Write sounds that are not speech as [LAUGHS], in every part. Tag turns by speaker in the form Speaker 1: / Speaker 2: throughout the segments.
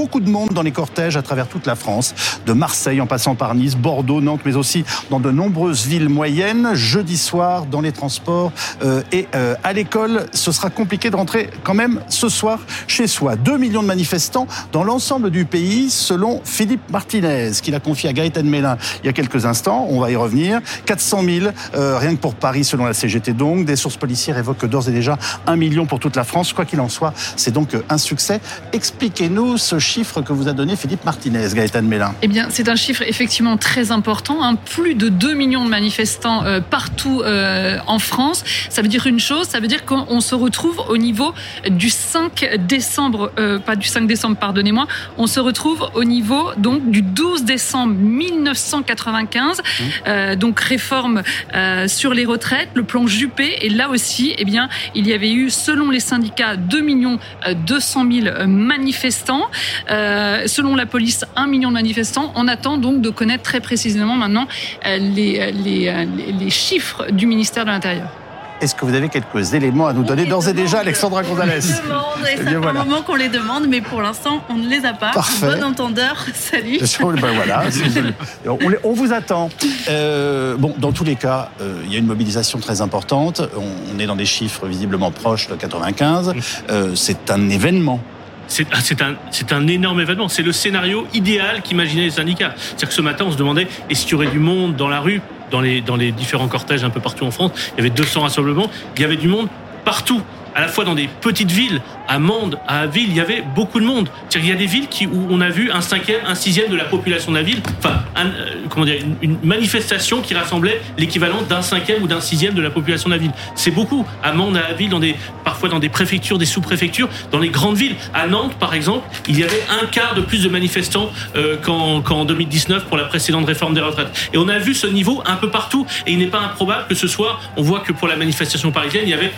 Speaker 1: beaucoup de monde dans les cortèges à travers toute la France, de Marseille en passant par Nice, Bordeaux, Nantes, mais aussi dans de nombreuses villes moyennes. Jeudi soir, dans les transports euh, et euh, à l'école, ce sera compliqué de rentrer quand même ce soir chez soi. 2 millions de manifestants dans l'ensemble du pays, selon Philippe Martinez, qu'il a confié à Gaëtan Mélin il y a quelques instants. On va y revenir. 400 000, euh, rien que pour Paris, selon la CGT donc. Des sources policières évoquent d'ores et déjà 1 million pour toute la France. Quoi qu'il en soit, c'est donc un succès. Expliquez-nous ce chiffre que vous a donné Philippe Martinez, Gaëtan Mélin.
Speaker 2: Eh bien, c'est un chiffre effectivement très important. Hein. Plus de 2 millions de manifestants euh, partout euh, en France. Ça veut dire une chose, ça veut dire qu'on se retrouve au niveau du 5 décembre, euh, pas du 5 décembre, pardonnez-moi, on se retrouve au niveau donc du 12 décembre 1995. Mmh. donc réforme sur les retraites, le plan Juppé. Et là aussi, eh bien, il y avait eu, selon les syndicats, 2 millions 200 000 manifestants. Selon la police, 1 million de manifestants. On attend donc de connaître très précisément maintenant les, les, les chiffres du ministère de l'Intérieur.
Speaker 1: Est-ce que vous avez quelques éléments à nous donner d'ores et déjà, Alexandra Gonzalez?
Speaker 3: Ça fait un moment qu'on les demande, mais pour l'instant, on ne les a pas.
Speaker 1: Parfait.
Speaker 3: Bon entendeur, [LAUGHS] salut.
Speaker 1: Ben voilà, [LAUGHS] on, vous attend. Euh, bon, dans tous les cas, euh, il y a une mobilisation très importante. On, est dans des chiffres visiblement proches de 95. Euh, c'est un événement
Speaker 4: c'est un, énorme événement. C'est le scénario idéal qu'imaginaient les syndicats. C'est-à-dire que ce matin, on se demandait est-ce qu'il y aurait du monde dans la rue, dans les, différents cortèges un peu partout en France? Il y avait 200 rassemblements. Il y avait du monde partout à la fois dans des petites villes, à Mende, à Ville, il y avait beaucoup de monde. Il y a des villes où on a vu un cinquième, un sixième de la population de la ville, enfin, euh, comment dire, une, manifestation qui rassemblait l'équivalent d'un cinquième ou d'un sixième de la population de la ville. C'est beaucoup. À Mende, à Ville, dans des, parfois dans des préfectures, des sous-préfectures, dans les grandes villes. À Nantes, par exemple, il y avait un quart de plus de manifestants euh, qu'en 2019 pour la précédente réforme des retraites. Et on a vu ce niveau un peu partout. Et il n'est pas improbable que ce soir, on voit que pour la manifestation parisienne, il y avait,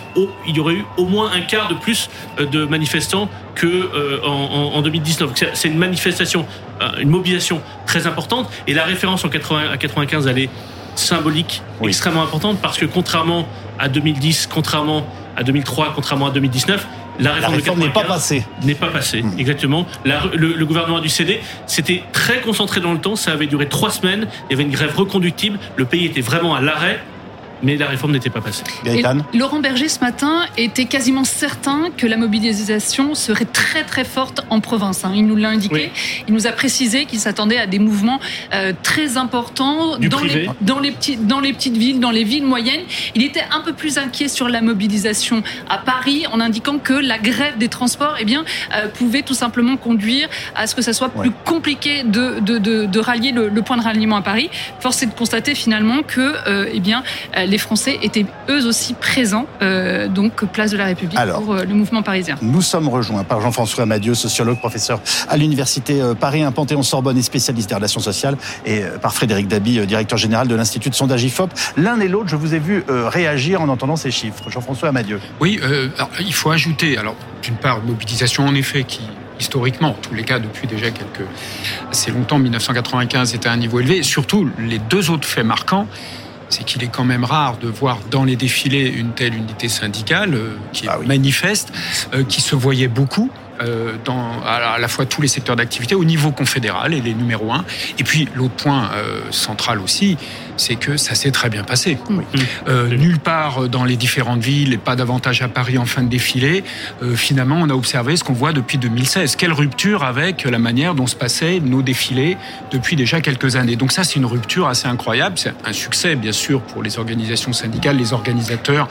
Speaker 4: il y aurait eu au moins un quart de plus euh, de manifestants que euh, en, 2019. C'est une manifestation, euh, une mobilisation très importante. Et la référence en 80, à 95, elle est symbolique, extrêmement importante, parce que contrairement à 2010, contrairement à 2003, contrairement à 2019,
Speaker 1: la réforme, n'est pas passée.
Speaker 4: N'est pas passée, hmm. exactement. le, gouvernement a dû céder. C'était très concentré dans le temps. Ça avait duré trois semaines. Il y avait une grève reconductible. Le pays était vraiment à l'arrêt mais la réforme n'était pas passée.
Speaker 2: Laurent Berger, ce matin, était quasiment certain que la mobilisation serait très très forte en province. Hein. Il nous l'a indiqué. Il nous a précisé qu'il s'attendait à des mouvements euh, très importants dans les, dans, les dans les petites villes, dans les villes moyennes. Il était un peu plus inquiet sur la mobilisation à Paris, en indiquant que la grève des transports eh bien, euh, pouvait tout simplement conduire à ce que ça soit plus compliqué de, de, de, rallier le, point de ralliement à Paris. Force est de constater finalement que euh, eh bien, les Français étaient eux aussi présents, euh, donc place de la République pour euh, le mouvement parisien.
Speaker 1: Nous sommes rejoints par Jean-François Madieu, sociologue, professeur à l'université euh, Paris, un Panthéon-Sorbonne et spécialiste des relations sociales, et par Frédéric Dabi, directeur général de l'Institut de sondage IFOP. L'un et l'autre, je vous ai vu réagir en entendant ces chiffres. Jean-François Madieu.
Speaker 5: Oui, il faut ajouter, alors d'une part, mobilisation en effet qui historiquement, en tous les cas depuis déjà quelques assez longtemps, 1995 était à un niveau élevé, et surtout les deux autres faits marquants, c'est qu'il est quand même rare de voir dans les défilés une telle unité syndicale euh, qui est ah manifeste, euh, qui se voyait beaucoup. Euh, dans à la fois tous les secteurs d'activité au niveau confédéral et les numéros 1. Et puis l'autre point central aussi, c'est que ça s'est très bien passé. Euh, nulle part dans les différentes villes, et pas davantage à Paris en fin de défilé, euh, finalement, on a observé ce qu'on voit depuis 2016. Quelle rupture avec la manière dont se passaient nos défilés depuis déjà quelques années. Donc ça, c'est une rupture assez incroyable. C'est un succès, bien sûr, pour les organisations syndicales, les organisateurs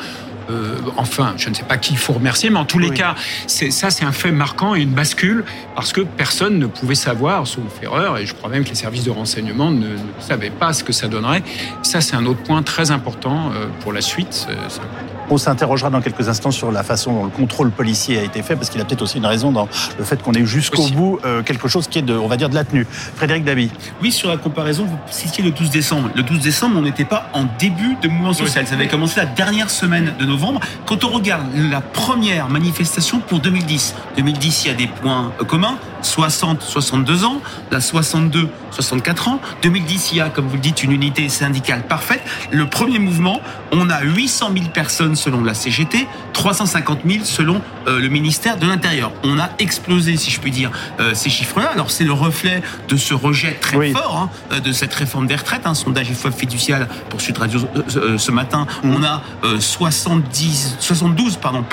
Speaker 5: euh, enfin, je ne sais pas qui il faut remercier, mais en tous les cas, ça, c'est un fait marquant et une bascule parce que personne ne pouvait savoir, sauf erreur, et je crois même que les services de renseignement ne, savaient pas ce que ça donnerait. Ça, c'est un autre point très important euh, pour la suite.
Speaker 1: On s'interrogera dans quelques instants sur la façon dont le contrôle policier a été fait, parce qu'il a peut-être aussi une raison dans le fait qu'on ait jusqu'au bout euh, quelque chose qui est de, on va dire, de la tenue. Frédéric Dabi.
Speaker 6: Oui, sur la comparaison, vous citiez le 12 décembre. Le 12 décembre, on n'était pas en début de mouvement social. Ça avait commencé la dernière semaine de novembre. Quand on regarde la première manifestation pour 2010, 2010, il y a des points communs, 60, 62 ans, la 62, 64 ans. 2010, il y a, comme vous le dites, une unité syndicale parfaite. Le premier mouvement, on a 800 000 personnes selon la CGT, 350 000 selon euh, le ministère de l'Intérieur. On a explosé, si je puis dire, euh, ces chiffres-là. Alors c'est le reflet de ce rejet très fort hein, de cette réforme des retraites. Un sondage IFOP fiducial pour Sud Radio ce matin, mmh. on a 70, 72 pardon,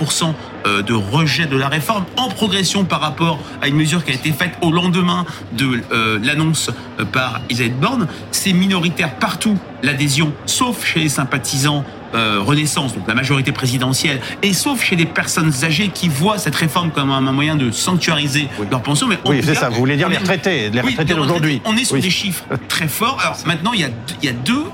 Speaker 6: de rejet de la réforme en progression par rapport à une mesure qui a été faite au lendemain de euh, l'annonce euh, par Elisabeth Borne. C'est minoritaire partout l'adhésion, sauf chez les sympathisants euh, Renaissance, donc la majorité présidentielle, et sauf chez les personnes âgées qui voient cette réforme comme un moyen de sanctuariser leur pension.
Speaker 1: Mais oui, c'est ça. Vous voulez dire les retraités, les retraités d'aujourd'hui.
Speaker 6: On est sur des chiffres très forts. Alors maintenant, il y a, il y a deux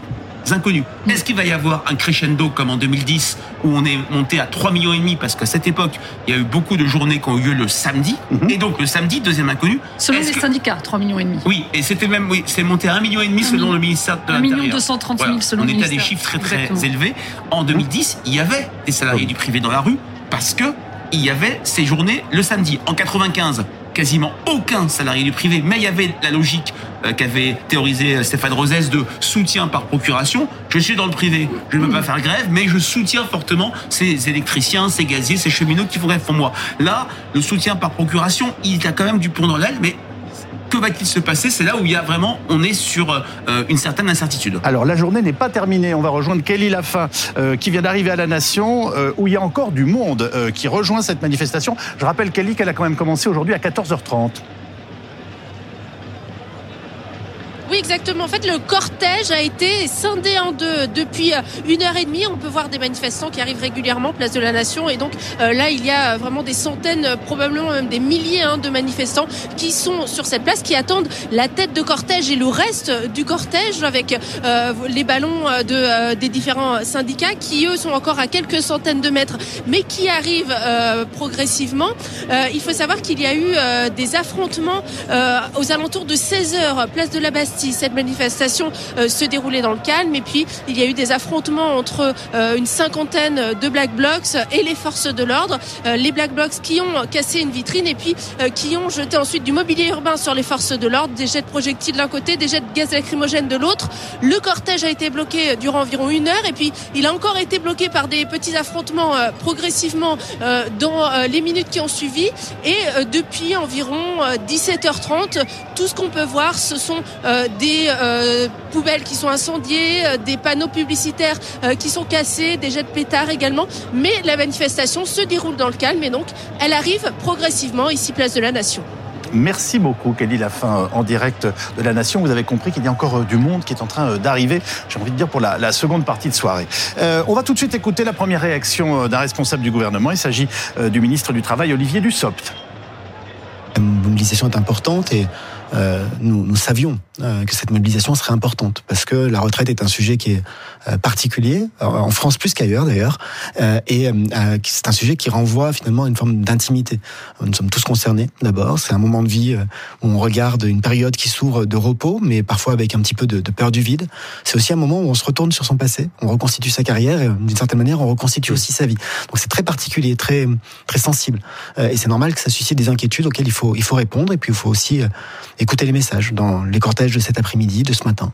Speaker 6: inconnus. Est-ce qu'il va y avoir un crescendo comme en 2010 où on est monté à 3 millions et demi parce qu'à cette époque, il y a eu beaucoup de journées qui ont eu lieu le samedi mhm. et donc le samedi deuxième inconnu.
Speaker 2: Selon les syndicats, 3 millions et demi.
Speaker 6: Oui, et c'était même oui, c'est monté à 1 million et demi selon le ministère de l'Intérieur. 1 million
Speaker 2: 230 000 selon
Speaker 6: on
Speaker 2: le
Speaker 6: ministère. On était à des chiffres très très élevés. En 2010, il y avait des salariés du privé dans la rue parce que il y avait ces journées le samedi. En 95, quasiment aucun salarié du privé, mais il y avait la logique euh, qu'avait théorisé euh, Stéphane Rosès de soutien par procuration. Je suis dans le privé, je ne peux pas faire grève, mais je soutiens fortement ces électriciens, ces gaziers, ces cheminots qui font grève pour moi. Là, le soutien par procuration, il a quand même du pont dans l'aile, mais que va-t-il se passer? C'est là où il y a vraiment, on est sur euh, une certaine incertitude.
Speaker 1: Alors la journée n'est pas terminée. On va rejoindre Kelly Lafin euh, qui vient d'arriver à la Nation, euh, où il y a encore du monde qui rejoint cette manifestation. Je rappelle Kelly qu'elle a quand même commencé aujourd'hui à 14h30.
Speaker 7: Oui, exactement. En fait, le cortège a été scindé en deux depuis euh, une heure et demie. On peut voir des manifestants qui arrivent régulièrement, place de la Nation. Et donc euh, là, il y a vraiment des centaines, probablement même des milliers hein, de manifestants qui sont sur cette place, qui attendent la tête de cortège et le reste du cortège avec euh, les ballons de, des différents syndicats qui, eux, sont encore à quelques centaines de mètres, mais qui arrivent progressivement. il faut savoir qu'il y a eu des affrontements aux alentours de 16 heures, place de la Bastille cette manifestation euh, se déroulait dans le calme. Et puis, il y a eu des affrontements entre euh, une cinquantaine de Black Blocs et les forces de l'ordre. Euh, les Black Blocs qui ont cassé une vitrine et puis qui ont jeté ensuite du mobilier urbain sur les forces de l'ordre, des jets de projectiles d'un côté, des jets de gaz lacrymogène de l'autre. Le cortège a été bloqué durant environ une heure et puis il a encore été bloqué par des petits affrontements progressivement dans les minutes qui ont suivi. Et depuis environ 17h30, tout ce qu'on peut voir, ce sont des euh, poubelles qui sont incendiées, euh, des panneaux publicitaires euh, qui sont cassés, des jets de pétards également. Mais la manifestation se déroule dans le calme et donc elle arrive progressivement ici place de la Nation.
Speaker 1: Merci beaucoup, Kelly Lafin, en direct de la Nation. Vous avez compris qu'il y a encore du monde qui est en train d'arriver, j'ai envie de dire, pour la, seconde partie de soirée. on va tout de suite écouter la première réaction d'un responsable du gouvernement. Il s'agit du ministre du Travail, Olivier Dussopt.
Speaker 8: La mobilisation est importante et euh, nous, nous, savions euh, que cette mobilisation serait importante parce que la retraite est un sujet qui est euh, particulier en France plus qu'ailleurs d'ailleurs et c'est un sujet qui renvoie finalement à une forme d'intimité. Nous sommes tous concernés d'abord. C'est un moment de vie où on regarde une période qui s'ouvre de repos, mais parfois avec un petit peu de, de peur du vide. C'est aussi un moment où on se retourne sur son passé, on reconstitue sa carrière et d'une certaine manière on reconstitue aussi sa vie. Donc c'est très particulier, très très sensible et c'est normal que ça suscite des inquiétudes auxquelles il faut il faut répondre et puis il faut aussi écouter les messages dans les cortèges de cet après-midi, de ce matin.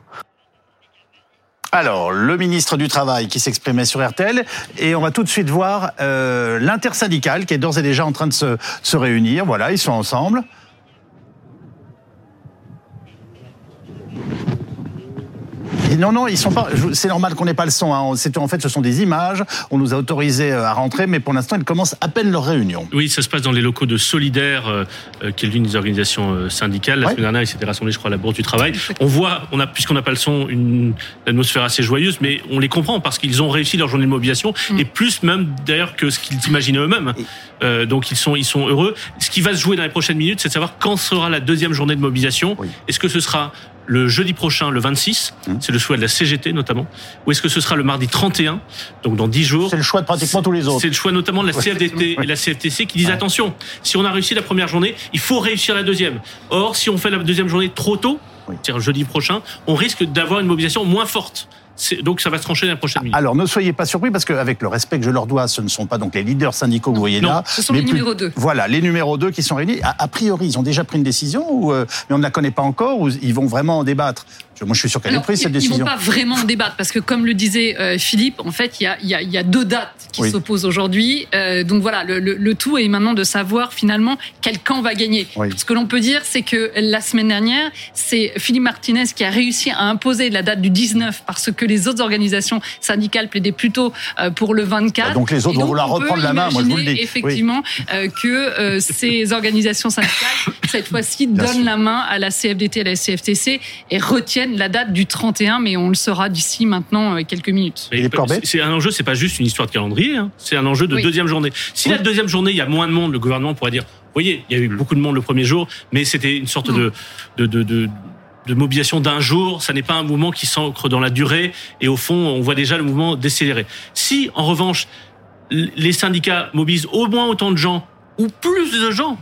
Speaker 1: Alors, le ministre du Travail qui s'exprimait sur RTL, et on va tout de suite voir euh, l'intersyndicale qui est d'ores et déjà en train de se, se réunir. Voilà, ils sont ensemble. Non, non, ils sont pas. C'est normal qu'on n'ait pas le son. Hein. En fait, ce sont des images. On nous a autorisé euh, à rentrer, mais pour l'instant, ils commencent à peine leur réunion.
Speaker 4: Oui, ça se passe dans les locaux de Solidaire, euh, euh, qui est l'une des organisations syndicales. La semaine dernière, ils s'étaient rassemblés, je crois, à la Bourse du Travail. On voit, on a, puisqu'on n'a pas le son, une atmosphère assez joyeuse, mais on les comprend parce qu'ils ont réussi leur journée de mobilisation mm. et plus même d'ailleurs que ce qu'ils imaginaient eux-mêmes. Donc ils sont, ils sont heureux. Ce qui va se jouer dans les prochaines minutes, c'est de savoir quand sera la deuxième journée de mobilisation. Est-ce que ce sera le jeudi prochain, le 26, mmh. c'est le choix de la CGT notamment, ou est-ce que ce sera le mardi 31, donc dans 10 jours
Speaker 1: C'est le choix de pratiquement tous les autres.
Speaker 4: C'est le choix notamment de la CFDT et la CFTC qui disent attention, si on a réussi la première journée, il faut réussir la deuxième. Or, si on fait la deuxième journée trop tôt, c'est-à-dire jeudi prochain, on risque d'avoir une mobilisation moins forte. Donc ça va se trancher dans la prochaine minute.
Speaker 1: Alors ne soyez pas surpris parce qu'avec le respect que je leur dois, ce ne sont pas donc les leaders syndicaux que vous voyez là.
Speaker 2: Ce sont les numéros 2.
Speaker 1: Voilà, les numéros 2 qui sont réunis. A, priori, ils ont déjà pris une décision, ou, euh, mais on ne la connaît pas encore, ou ils vont vraiment en débattre moi, je suis sûr qu'elle est prise, cette décision.
Speaker 2: Ils ne vont pas vraiment en débattre, parce que comme le disait euh, Philippe, en fait, il y a, y, a, y a, deux dates qui s'opposent aujourd'hui. Euh, donc voilà, le, le, le, tout est maintenant de savoir finalement quel camp va gagner. Ce que l'on peut dire, c'est que la semaine dernière, c'est Philippe Martinez qui a réussi à imposer la date du 19 parce que les autres organisations syndicales plaidaient plutôt euh, pour le 24.
Speaker 1: Bah, donc les autres vont vouloir reprendre la main, moi je vous le dis.
Speaker 2: Effectivement, euh, que ces [LAUGHS] organisations syndicales, cette fois-ci, donnent la main à la CFDT et à la CFTC et retiennent la date du 31, mais on le saura d'ici maintenant euh, quelques minutes.
Speaker 4: C'est un enjeu, c'est pas juste une histoire de calendrier, hein. c'est un enjeu de deuxième journée. Si la deuxième journée, il y a moins de monde, le gouvernement pourrait dire, vous voyez, il y a eu beaucoup de monde le premier jour, mais c'était une sorte de, de, de, de mobilisation d'un jour, ça n'est pas un mouvement qui s'ancre dans la durée et au fond, on voit déjà le mouvement décélérer. Si en revanche, les syndicats mobilisent au moins autant de gens ou plus de gens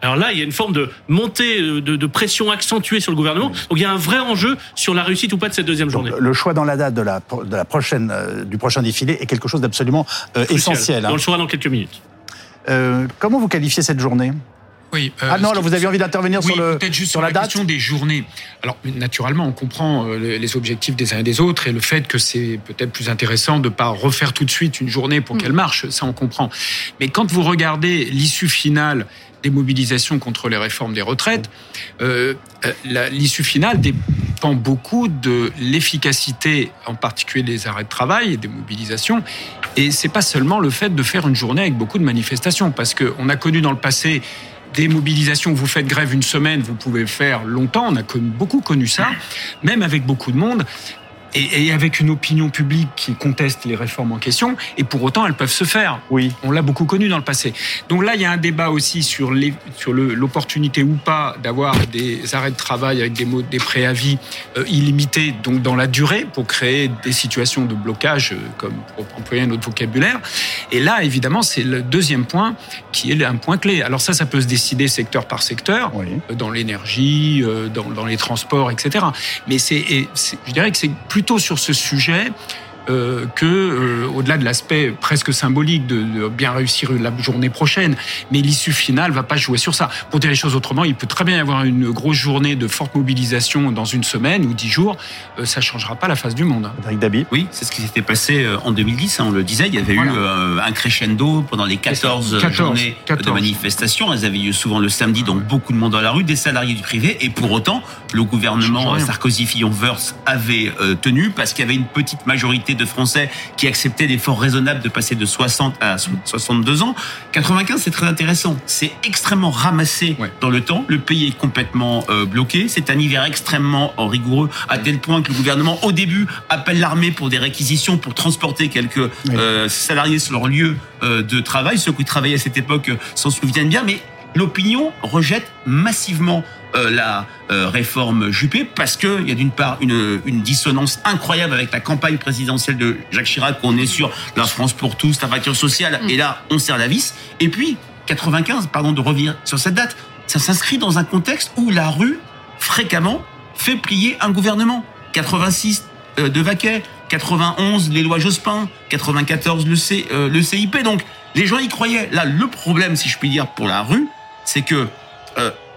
Speaker 4: alors là, il y a une forme de montée euh, de, pression accentuée sur le gouvernement. Donc il y a un vrai enjeu sur la réussite ou pas de cette deuxième journée.
Speaker 1: le choix dans la date de la, de la prochaine, euh, du prochain défilé est quelque chose d'absolument euh, essentiel.
Speaker 4: Hein. On le saura dans quelques minutes.
Speaker 1: comment vous qualifiez cette journée?
Speaker 5: Oui.
Speaker 1: ah non, là, vous aviez envie d'intervenir sur, le,
Speaker 5: juste
Speaker 1: sur,
Speaker 5: la,
Speaker 1: date?
Speaker 5: question des journées. Alors, naturellement, on comprend les objectifs des uns et des autres et le fait que c'est peut-être plus intéressant de ne pas refaire tout de suite une journée pour mm. qu'elle marche, ça on comprend. Mais quand vous regardez l'issue finale des mobilisations contre les réformes des retraites, euh, euh l'issue finale dépend beaucoup de l'efficacité, en particulier des arrêts de travail et des mobilisations. Et c'est pas seulement le fait de faire une journée avec beaucoup de manifestations, parce qu'on a connu dans le passé des mobilisations, vous faites grève une semaine, vous pouvez faire longtemps, on a beaucoup connu ça, même avec beaucoup de monde et, avec une opinion publique qui conteste les réformes en question, et pour autant elles peuvent se faire.
Speaker 1: Oui.
Speaker 5: On l'a beaucoup connu dans le passé. Donc là, il y a un débat aussi sur les, sur l'opportunité ou pas d'avoir des arrêts de travail avec des des préavis euh, illimités, donc dans la durée, pour créer des situations de blocage, euh, comme pour employer un autre vocabulaire. Et là, évidemment, c'est le deuxième point qui est un point clé. Alors ça, ça peut se décider secteur par secteur, euh, dans l'énergie, dans, dans les transports, etc. Mais c'est, je dirais que c'est plus plutôt sur ce sujet euh, que, euh, au-delà de l'aspect presque symbolique de, bien réussir la journée prochaine, mais l'issue finale va pas jouer sur ça. Pour dire les choses autrement, il peut très bien y avoir une grosse journée de forte mobilisation dans une semaine ou dix jours, euh, ça changera pas la face du monde.
Speaker 1: Dabi.
Speaker 6: Oui, c'est ce qui s'était passé en 2010, hein, on le disait, il y avait eu un crescendo pendant les 14, journées de manifestation, elles avaient eu souvent le samedi, donc beaucoup de monde dans la rue, des salariés du privé, et pour autant, le gouvernement Sarkozy-Fillon-Wörth avait tenu parce qu'il y avait une petite majorité de Français qui acceptaient l'effort raisonnable de passer de 60 à 62 ans. 95, c'est très intéressant. C'est extrêmement ramassé dans le temps. Le pays est complètement euh, bloqué. C'est un hiver extrêmement euh, rigoureux, à tel point que le gouvernement, au début, appelle l'armée pour des réquisitions, pour transporter quelques euh, salariés sur leur lieu de travail. Ceux qui travaillaient à cette époque s'en souviennent bien, mais l'opinion rejette massivement euh, la euh, réforme Juppé parce qu'il y a d'une part une, une, dissonance incroyable avec la campagne présidentielle de Jacques Chirac, on est sur la France pour tous, la voiture sociale, mm. et là on serre la vis. Et puis 95, pardon de revenir sur cette date, ça s'inscrit dans un contexte où la rue fréquemment fait plier un gouvernement. 86 euh, de Vaquet, 91 les lois Jospin, 94 le, C, le CIP. Donc les gens y croyaient. Là, le problème, si je puis dire, pour la rue, c'est que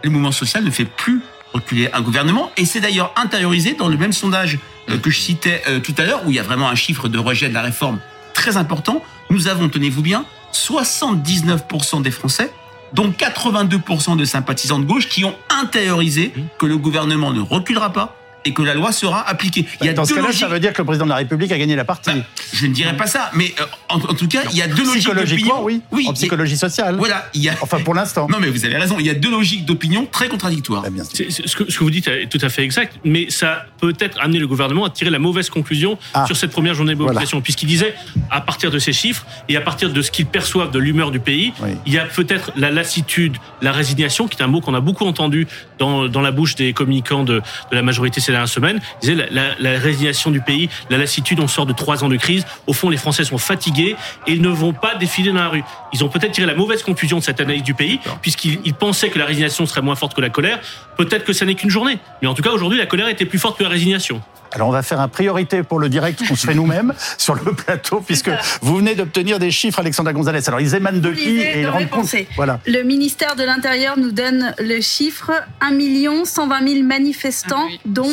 Speaker 6: le mouvement social ne fait plus reculer un gouvernement. Et c'est d'ailleurs intériorisé dans le même sondage euh, que je citais euh, tout à l'heure, où il y a vraiment un chiffre de rejet de la réforme très important. Nous avons, tenez-vous bien, 79% des Français, dont 82% de sympathisants de gauche, qui ont intériorisé que le gouvernement ne reculera pas, et que la loi sera appliquée.
Speaker 1: Il y a Dans ce cas-là, ça veut dire que le président de la République a gagné la partie. Bah,
Speaker 6: je ne dirais pas ça, mais euh, en, tout cas, il y a deux logiques d'opinion.
Speaker 1: Oui, oui, en psychologie sociale.
Speaker 6: Voilà, il y a.
Speaker 1: Enfin, pour l'instant.
Speaker 6: Non, mais vous avez raison. Il y a deux logiques d'opinion très contradictoires.
Speaker 4: Bah, ce, que, vous dites est tout à fait exact, mais ça peut être amené le gouvernement à tirer la mauvaise conclusion ah. sur cette première journée de mobilisation, puisqu'il disait, à partir de ces chiffres et à partir de ce qu'ils perçoivent de l'humeur du pays, il y a peut-être la lassitude, la résignation, qui est un mot qu'on a beaucoup entendu dans, dans la bouche des communicants de, de la majorité ces dernières semaines la, résignation du pays, la lassitude, on sort de trois ans de crise. Au fond, les Français sont fatigués et ils ne vont pas défiler dans la rue. Ils ont peut-être tiré la mauvaise conclusion de cette analyse du pays, puisqu'ils pensaient que la résignation serait moins forte que la colère. Peut-être que ça n'est qu'une journée. Mais en tout cas, aujourd'hui, la colère était plus forte que la résignation.
Speaker 1: Alors on va faire un priorité pour le direct qu'on se fait nous-mêmes [LAUGHS] sur le plateau, puisque vous venez d'obtenir des chiffres, Alexandra Gonzalez. Alors ils émanent de qui et ils rendent compte.
Speaker 3: Voilà. Le ministère de l'Intérieur nous donne le chiffre 1 120 000 manifestants, ah dont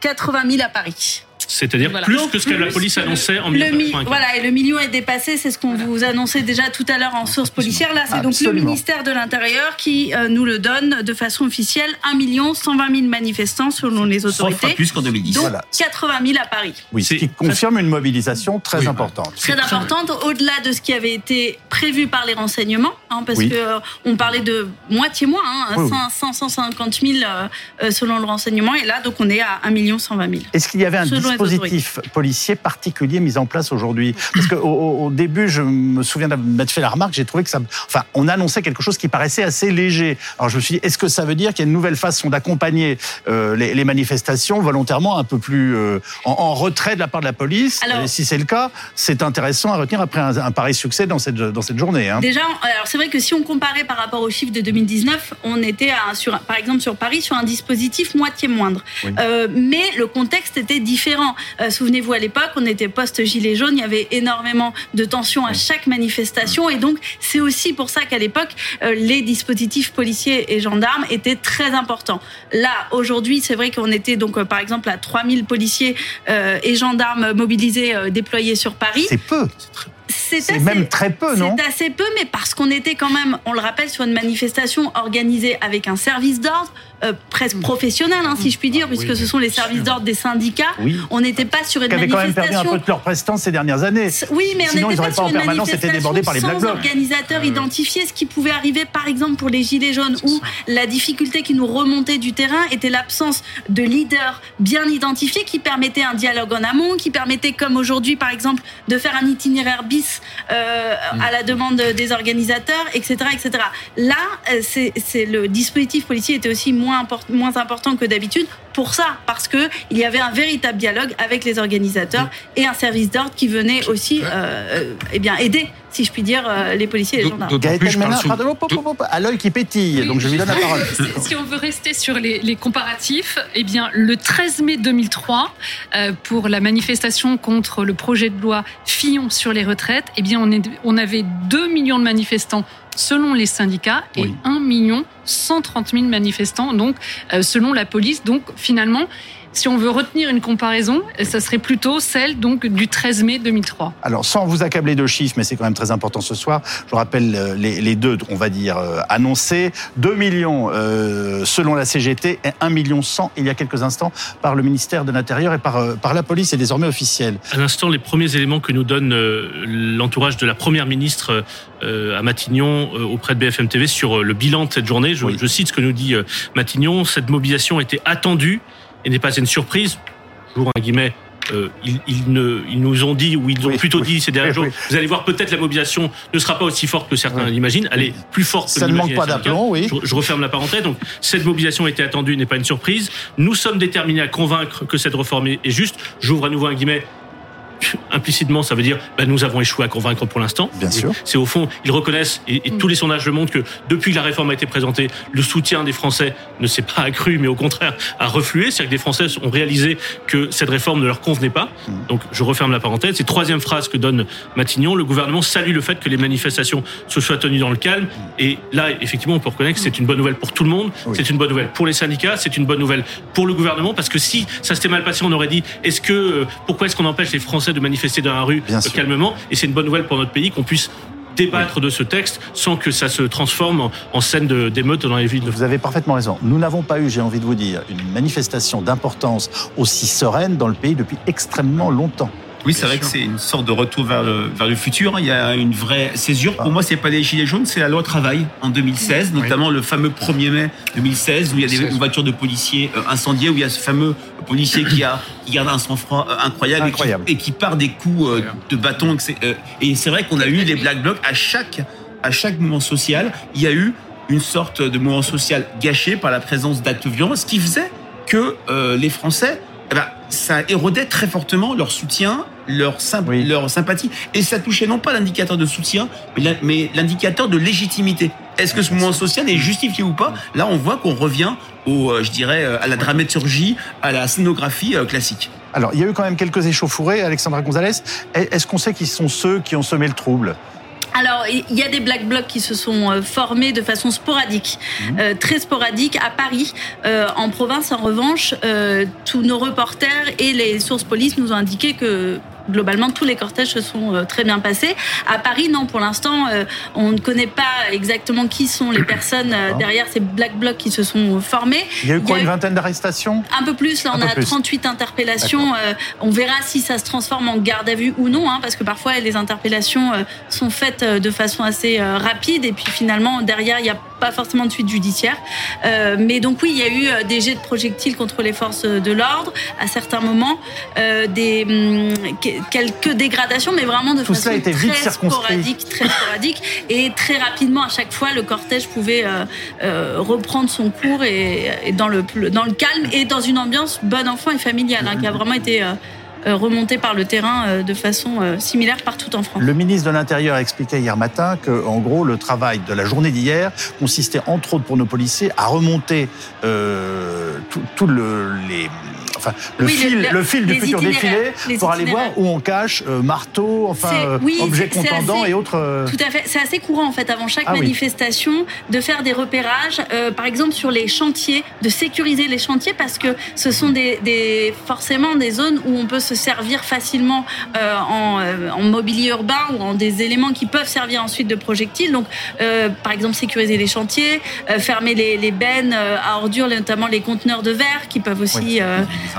Speaker 3: 80 000 à Paris.
Speaker 4: C'est-à-dire plus que ce que la police annonçait en 1995.
Speaker 3: Voilà, et le million est dépassé, c'est ce qu'on vous annonçait déjà tout à l'heure en source policière. Là, c'est donc le ministère de l'Intérieur qui euh, nous le donne de façon officielle 1 million 120 000 manifestants selon les autorités.
Speaker 6: plus qu'en 2010.
Speaker 3: Donc 80 000 à Paris.
Speaker 1: Oui, ce qui confirme une mobilisation très importante.
Speaker 3: Très importante, au-delà de ce qui avait été prévu par les renseignements, hein, parce qu'on que euh, on parlait de moitié moins, hein, 550 000 euh, selon le renseignement, et là, donc on est à 1 million 120 000.
Speaker 1: Est-ce qu'il y avait un dispositif policier particulier mis en place aujourd'hui [LAUGHS] Parce qu'au au début, je me souviens d'avoir fait la remarque, j'ai trouvé que ça. Enfin, on annonçait quelque chose qui paraissait assez léger. Alors je me suis dit, est-ce que ça veut dire qu'il y a une nouvelle façon d'accompagner euh, les, les, manifestations volontairement un peu plus euh, en, en, retrait de la part de la police? Alors, Et si c'est le cas, c'est intéressant à retenir après un, un, pareil succès dans cette, dans cette journée. Hein.
Speaker 3: Déjà, alors c'est vrai que si on comparait par rapport aux chiffres de 2019, on était à, sur, par exemple sur Paris sur un dispositif moitié moindre. Oui. Euh, mais le contexte était différent. Euh, Souvenez-vous, à l'époque, on était post-gilet jaune, il y avait énormément de tensions à chaque manifestation. Et donc, c'est aussi pour ça qu'à l'époque, euh, les dispositifs policiers et gendarmes étaient très importants. Là, aujourd'hui, c'est vrai qu'on était donc, euh, par exemple, à 3000 policiers euh, et gendarmes mobilisés, euh, déployés sur Paris.
Speaker 1: C'est peu. C'est même très peu, non
Speaker 3: C'est assez peu, mais parce qu'on était quand même, on le rappelle, sur une manifestation organisée avec un service d'ordre euh, presque professionnel, hein, si je puis dire, ah, puisque oui, ce sont les services d'ordre des syndicats.
Speaker 1: Oui.
Speaker 3: On n'était pas sur une
Speaker 1: Qui
Speaker 3: manifestation.
Speaker 1: quand même perdu un peu de leur prestance ces dernières années.
Speaker 3: Oui, mais
Speaker 1: Sinon,
Speaker 3: on n'était pas,
Speaker 1: pas
Speaker 3: sur une
Speaker 1: par les
Speaker 3: sans
Speaker 1: Black Blocs.
Speaker 3: organisateurs identifiés, ce qui pouvait arriver, par exemple, pour les Gilets jaunes, où la difficulté qui nous remontait du terrain était l'absence de leaders bien identifiés qui permettaient un dialogue en amont, qui permettaient, comme aujourd'hui, par exemple, de faire un itinéraire bis euh, à la demande des organisateurs, etc., etc. Là, euh, c'est le dispositif policier était aussi moins, import, moins important que d'habitude pour ça, parce que il y avait un véritable dialogue avec les organisateurs et un service d'ordre qui venait aussi, euh, eh bien, aider si je puis dire, euh, les policiers et les gendarmes.
Speaker 1: À l'œil qui pétille, donc je lui donne la parole. [LAUGHS]
Speaker 2: Si on veut rester sur les, les comparatifs, eh bien, le 13 mai 2003, euh, pour la manifestation contre le projet de loi Fillon sur les retraites, eh bien, on, est, on avait 2 millions de manifestants selon les syndicats et oui. 1 million 130 000 manifestants donc euh, selon la police. Donc finalement, si on veut retenir une comparaison, ça serait plutôt celle donc du 13 mai 2003.
Speaker 1: Alors, sans vous accabler de chiffres, mais c'est quand même très important ce soir, je vous rappelle euh, les, les deux, on va dire, euh, annoncés. 2 millions euh, selon la CGT et 1 million 100 il y a quelques instants par le ministère de l'Intérieur et par, euh, par la police, c'est désormais officiel.
Speaker 4: À l'instant, les premiers éléments que nous donne euh, l'entourage de la Première ministre à Matignon auprès de BFM TV sur le bilan de cette journée, je, oui. je cite ce que nous dit Matignon, cette mobilisation était attendue et n'est pas une surprise. Jour un guillemet. Euh, ils, ils, ne, ils, nous ont dit, ou ils ont oui, plutôt oui, dit ces derniers [LAUGHS] oui, jours, vous allez voir peut-être la mobilisation ne sera pas aussi forte que certains l'imaginent, elle est plus forte que
Speaker 1: Ça ne manque pas d'aplomb, oui.
Speaker 4: Je, je, referme la parenthèse. Donc, cette mobilisation était attendue, n'est pas une surprise. Nous sommes déterminés à convaincre que cette réforme est juste. J'ouvre à nouveau un guillemet implicitement, ça veut dire ben, nous avons échoué à convaincre pour l'instant.
Speaker 1: Bien sûr.
Speaker 4: C'est au fond, ils reconnaissent, et, et, tous les sondages le montrent, que depuis que la réforme a été présentée, le soutien des Français ne s'est pas accru, mais au contraire a reflué. C'est-à-dire que les Français ont réalisé que cette réforme ne leur convenait pas. Mmh. Donc je referme la parenthèse. Et troisième phrase que donne Matignon, le gouvernement salue le fait que les manifestations se soient tenues dans le calme. Mmh. Et là, effectivement, on peut reconnaître que c'est une bonne nouvelle pour tout le monde. Oui. C'est une bonne nouvelle pour les syndicats. C'est une bonne nouvelle pour le gouvernement. Parce que si ça s'était mal passé, on aurait dit, est-ce que, euh, pourquoi est-ce qu'on empêche les Français de manifester dans la rue
Speaker 1: Bien
Speaker 4: calmement Et c'est une bonne nouvelle pour notre pays qu'on puisse débattre oui. de ce texte sans que ça se transforme en, en scène d'émeute dans les villes.
Speaker 1: Vous avez parfaitement raison. Nous n'avons pas eu, j'ai envie de vous dire, une manifestation d'importance aussi sereine dans le pays depuis extrêmement longtemps.
Speaker 6: Oui, c'est vrai que c'est une sorte de retour vers le, vers le futur. Il y a une vraie césure. Pour moi, c'est pas les gilets jaunes, c'est la loi travail en 2016, oui. notamment le fameux 1er mai 2016 où il y a des voitures de policiers euh, incendiées, où il y a ce fameux policier qui a qui garde un sang-froid euh, incroyable,
Speaker 1: incroyable.
Speaker 6: Et, qui, et, qui, part des coups euh, de bâton. Et c'est vrai qu'on a eu des black blocs à chaque à chaque mouvement social. Il y a eu une sorte de mouvement social gâché par la présence d'actes violents, ce qui faisait que euh, les Français eh ben, ça érodait très fortement leur soutien, leur, symp oui. leur sympathie. Et ça touchait non pas l'indicateur de soutien, mais l'indicateur de légitimité. Est-ce que ce mouvement social est justifié ou pas? Là, on voit qu'on revient au, euh, je dirais, à la dramaturgie, à la scénographie euh, classique.
Speaker 1: Alors, il y a eu quand même quelques échauffourées, Alexandra Gonzalez. Est-ce qu'on sait qui sont ceux qui ont semé le trouble?
Speaker 3: Alors, il y a des black blocs qui se sont euh, formés de façon sporadique, mmh. euh, très sporadique à Paris. Euh, en province, en revanche, euh, tous nos reporters et les sources police nous ont indiqué que globalement, tous les cortèges se sont euh, très bien passés. À Paris, non, pour l'instant, euh, on ne connaît pas exactement qui sont les personnes euh, derrière ces black blocs qui se sont formés.
Speaker 1: Il y a eu quoi, une vingtaine d'arrestations?
Speaker 3: Un peu plus, là, on a 38 interpellations. on verra si ça se transforme en garde à vue ou non, hein, parce que parfois, les interpellations sont faites de façon assez rapide, et puis finalement, derrière, il n'y a pas forcément de suite judiciaire. mais donc oui, il y a eu des jets de projectiles contre les forces de l'ordre à certains moments, des hum, quelques dégradations, mais vraiment de
Speaker 1: Tout
Speaker 3: façon
Speaker 1: très
Speaker 3: sporadique, très sporadique, [LAUGHS] et très rapidement à chaque fois le cortège pouvait euh, euh, reprendre son cours et, et, dans le dans le calme et dans une ambiance bon enfant et familiale, hein, qui a vraiment été euh, euh, remonté par le terrain euh, de façon euh, similaire partout en France.
Speaker 1: Le ministre de l'Intérieur a expliqué hier matin que, en gros, le travail de la journée d'hier consistait, entre autres pour nos policiers, à remonter le, les, enfin, le, oui, fil, le, le, fil du futur défilé pour aller voir où on cache euh, marteau, enfin oui, objets contendants et autres.
Speaker 3: Tout à fait. C'est assez courant en fait avant chaque ah, manifestation oui. de faire des repérages, euh, par exemple sur les chantiers, de sécuriser les chantiers parce que ce sont des, des forcément des zones où on peut se servir facilement euh, en, euh, en, mobilier urbain ou en des éléments qui peuvent servir ensuite de projectiles. Donc, euh, par exemple, sécuriser les chantiers, euh, fermer les, les, bennes euh, à ordures, notamment les conteneurs de verre qui peuvent aussi, oui,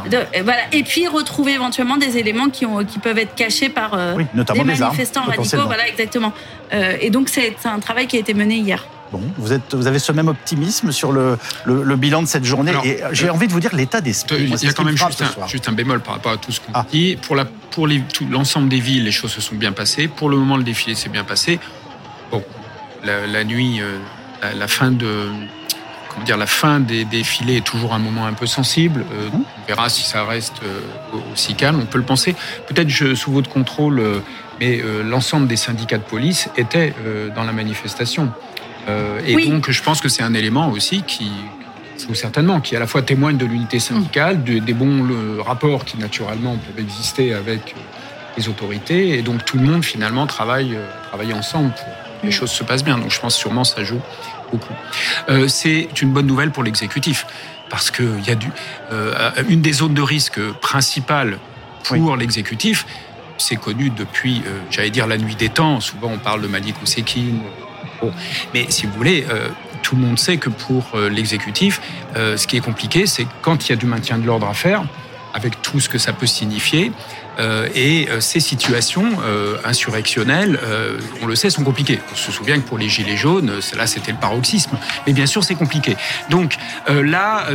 Speaker 3: de, voilà. Et puis retrouver éventuellement des éléments qui, ont, qui peuvent être cachés par
Speaker 1: oui, notamment
Speaker 3: des manifestants armes, radicaux. Voilà, exactement. et donc, c'est un travail qui a été mené hier.
Speaker 1: Bon, vous, êtes, vous avez ce même optimisme sur le, le, le bilan de cette journée. Alors, et j'ai envie de vous dire l'état d'esprit.
Speaker 5: Il y a quand même juste un, juste un, bémol par rapport à tout ce qu'on ah. dit. Pour la, pour l'ensemble des villes, les choses se sont bien passées. Pour le moment, le défilé s'est bien passé. Bon, la, la nuit, euh, la, la, fin de dire, la fin des défilés est toujours un moment un peu sensible. Euh, mmh. On verra si ça reste euh, aussi calme. On peut le penser. Peut-être sous votre contrôle, euh, mais l'ensemble des syndicats de police étaient dans la manifestation. Euh, et oui. donc, je pense que c'est un élément aussi qui, ou certainement, qui à la fois témoigne de l'unité syndicale, de, des bons le, rapports qui naturellement peuvent exister avec les autorités, et donc tout le monde finalement travaille, euh, travaille ensemble pour que les choses se passent bien. Donc je pense sûrement ça joue beaucoup. Euh, c'est une bonne nouvelle pour l'exécutif parce que il y a du, euh, une des zones de risque principales pour oui. l'exécutif, c'est connu depuis, euh, j'allais dire la nuit des temps. Souvent on parle de Malik Oussekine, Bon. Mais si vous voulez, tout le monde sait que pour l'exécutif, ce qui est compliqué, c'est quand il y a du maintien de l'ordre à faire, avec tout ce que ça peut signifier, et ces situations insurrectionnelles, on le sait, sont compliquées. On se souvient que pour les Gilets jaunes, là c'était le paroxysme, mais bien sûr c'est compliqué. Donc là,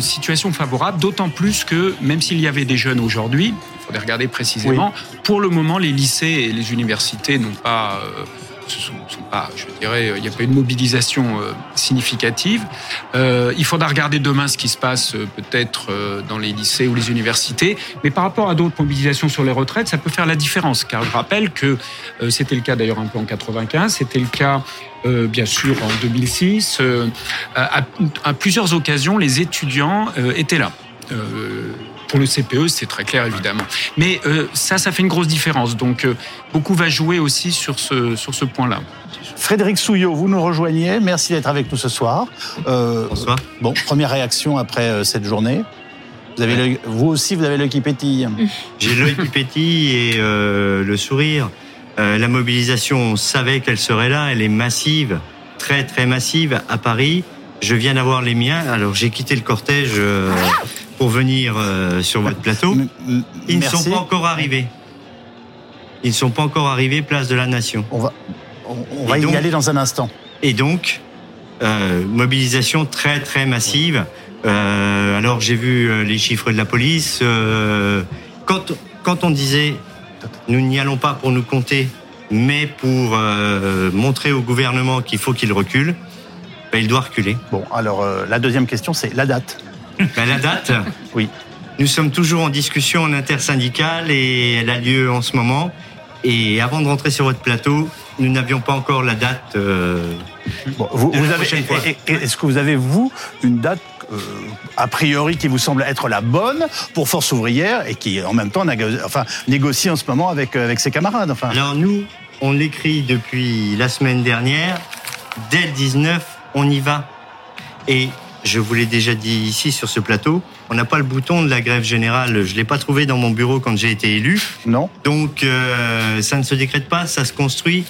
Speaker 5: situation favorable, d'autant plus que même s'il y avait des jeunes aujourd'hui, il faudrait regarder précisément, oui. pour le moment les lycées et les universités n'ont pas sont, pas, je dirais, il n'y a pas une mobilisation euh, significative. Euh, il faudra regarder demain ce qui se passe euh, peut-être euh, dans les lycées ou les universités. Mais par rapport à d'autres mobilisations sur les retraites, ça peut faire la différence. Car je rappelle que euh, c'était le cas d'ailleurs un peu en 95, c'était le cas euh, bien sûr en 2006. Euh, à, plusieurs occasions, les étudiants euh, étaient là. Pour le CPE, c'est très clair évidemment. Mais euh, ça, ça fait une grosse différence. Donc euh, beaucoup va jouer aussi sur ce, sur ce point-là.
Speaker 1: Frédéric Souillot, vous nous rejoignez. Merci d'être avec nous ce soir.
Speaker 9: Euh, Bonsoir.
Speaker 1: Bon, première réaction après euh, cette journée. Vous, avez ouais. vous aussi, vous avez l'œil qui pétille. [LAUGHS]
Speaker 9: J'ai l'œil qui pétille et euh, le sourire. Euh, la mobilisation, on savait qu'elle serait là. Elle est massive, très très massive à Paris. Je viens d'avoir les miens. Alors j'ai quitté le cortège euh, pour venir euh, sur votre plateau. Ils ne sont pas encore arrivés. Ils ne sont pas encore arrivés place de la Nation.
Speaker 1: On va, on, on va donc, y aller dans un instant.
Speaker 9: Et donc, euh, mobilisation très très massive. Euh, alors j'ai vu les chiffres de la police. Quand, quand on disait nous n'y allons pas pour nous compter, mais pour euh, montrer au gouvernement qu'il faut qu'il recule, ben, il doit reculer.
Speaker 1: Bon, alors la deuxième question, c'est la date.
Speaker 9: Ben, la date
Speaker 1: Oui.
Speaker 9: Nous sommes toujours en discussion en intersyndicale et elle a lieu en ce moment. Et avant de rentrer sur votre plateau, nous n'avions pas encore la date. Euh,
Speaker 1: bon, vous, vous avez, Est-ce que vous avez, vous, une date euh, a priori qui vous semble être la bonne pour Force ouvrière et qui en même temps enfin, négocie en ce moment avec, euh, avec ses camarades. Enfin?
Speaker 9: Alors nous, on l'écrit depuis la semaine dernière. Dès le 19, on y va. Et je vous l'ai déjà dit ici sur ce plateau, on n'a pas le bouton de la grève générale. Je l'ai pas trouvé dans mon bureau quand j'ai été élu.
Speaker 1: Non.
Speaker 9: Donc euh, ça ne se décrète pas, ça se construit.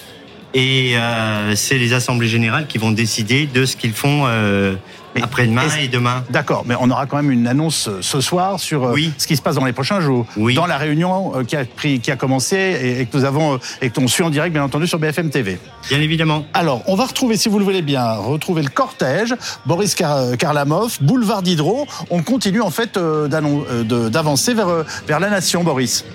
Speaker 9: Et euh, c'est les assemblées générales qui vont décider de ce qu'ils font euh, après-demain et demain.
Speaker 1: D'accord, mais on aura quand même une annonce euh, ce soir sur euh,
Speaker 9: Oui.
Speaker 1: ce qui se passe dans les prochains jours.
Speaker 9: Oui.
Speaker 1: Dans la réunion euh, qui a, pris, qui a commencé et, et que nous avons et que l'on suit en direct, bien entendu, sur BFM TV.
Speaker 9: Bien évidemment.
Speaker 1: Alors, on va retrouver, si vous le voulez bien, retrouver le cortège, Boris Kar- Karlamov, boulevard Diderot. On continue en fait d'avancer vers, vers la nation, Boris.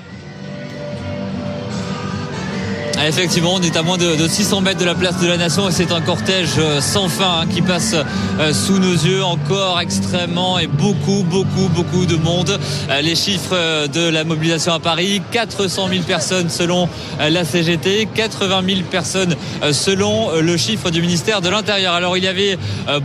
Speaker 10: Ah, Effectivement, on est à moins de, de 600 mètres de la place de la Nation et c'est un cortège euh, sans fin hein, qui passe euh, sous nos yeux. Encore extrêmement et beaucoup, beaucoup, beaucoup de monde. Euh, Les chiffres de la mobilisation à Paris 400 000 personnes selon la CGT, 80 000 personnes selon le chiffre du ministère de l'Intérieur. Alors il y avait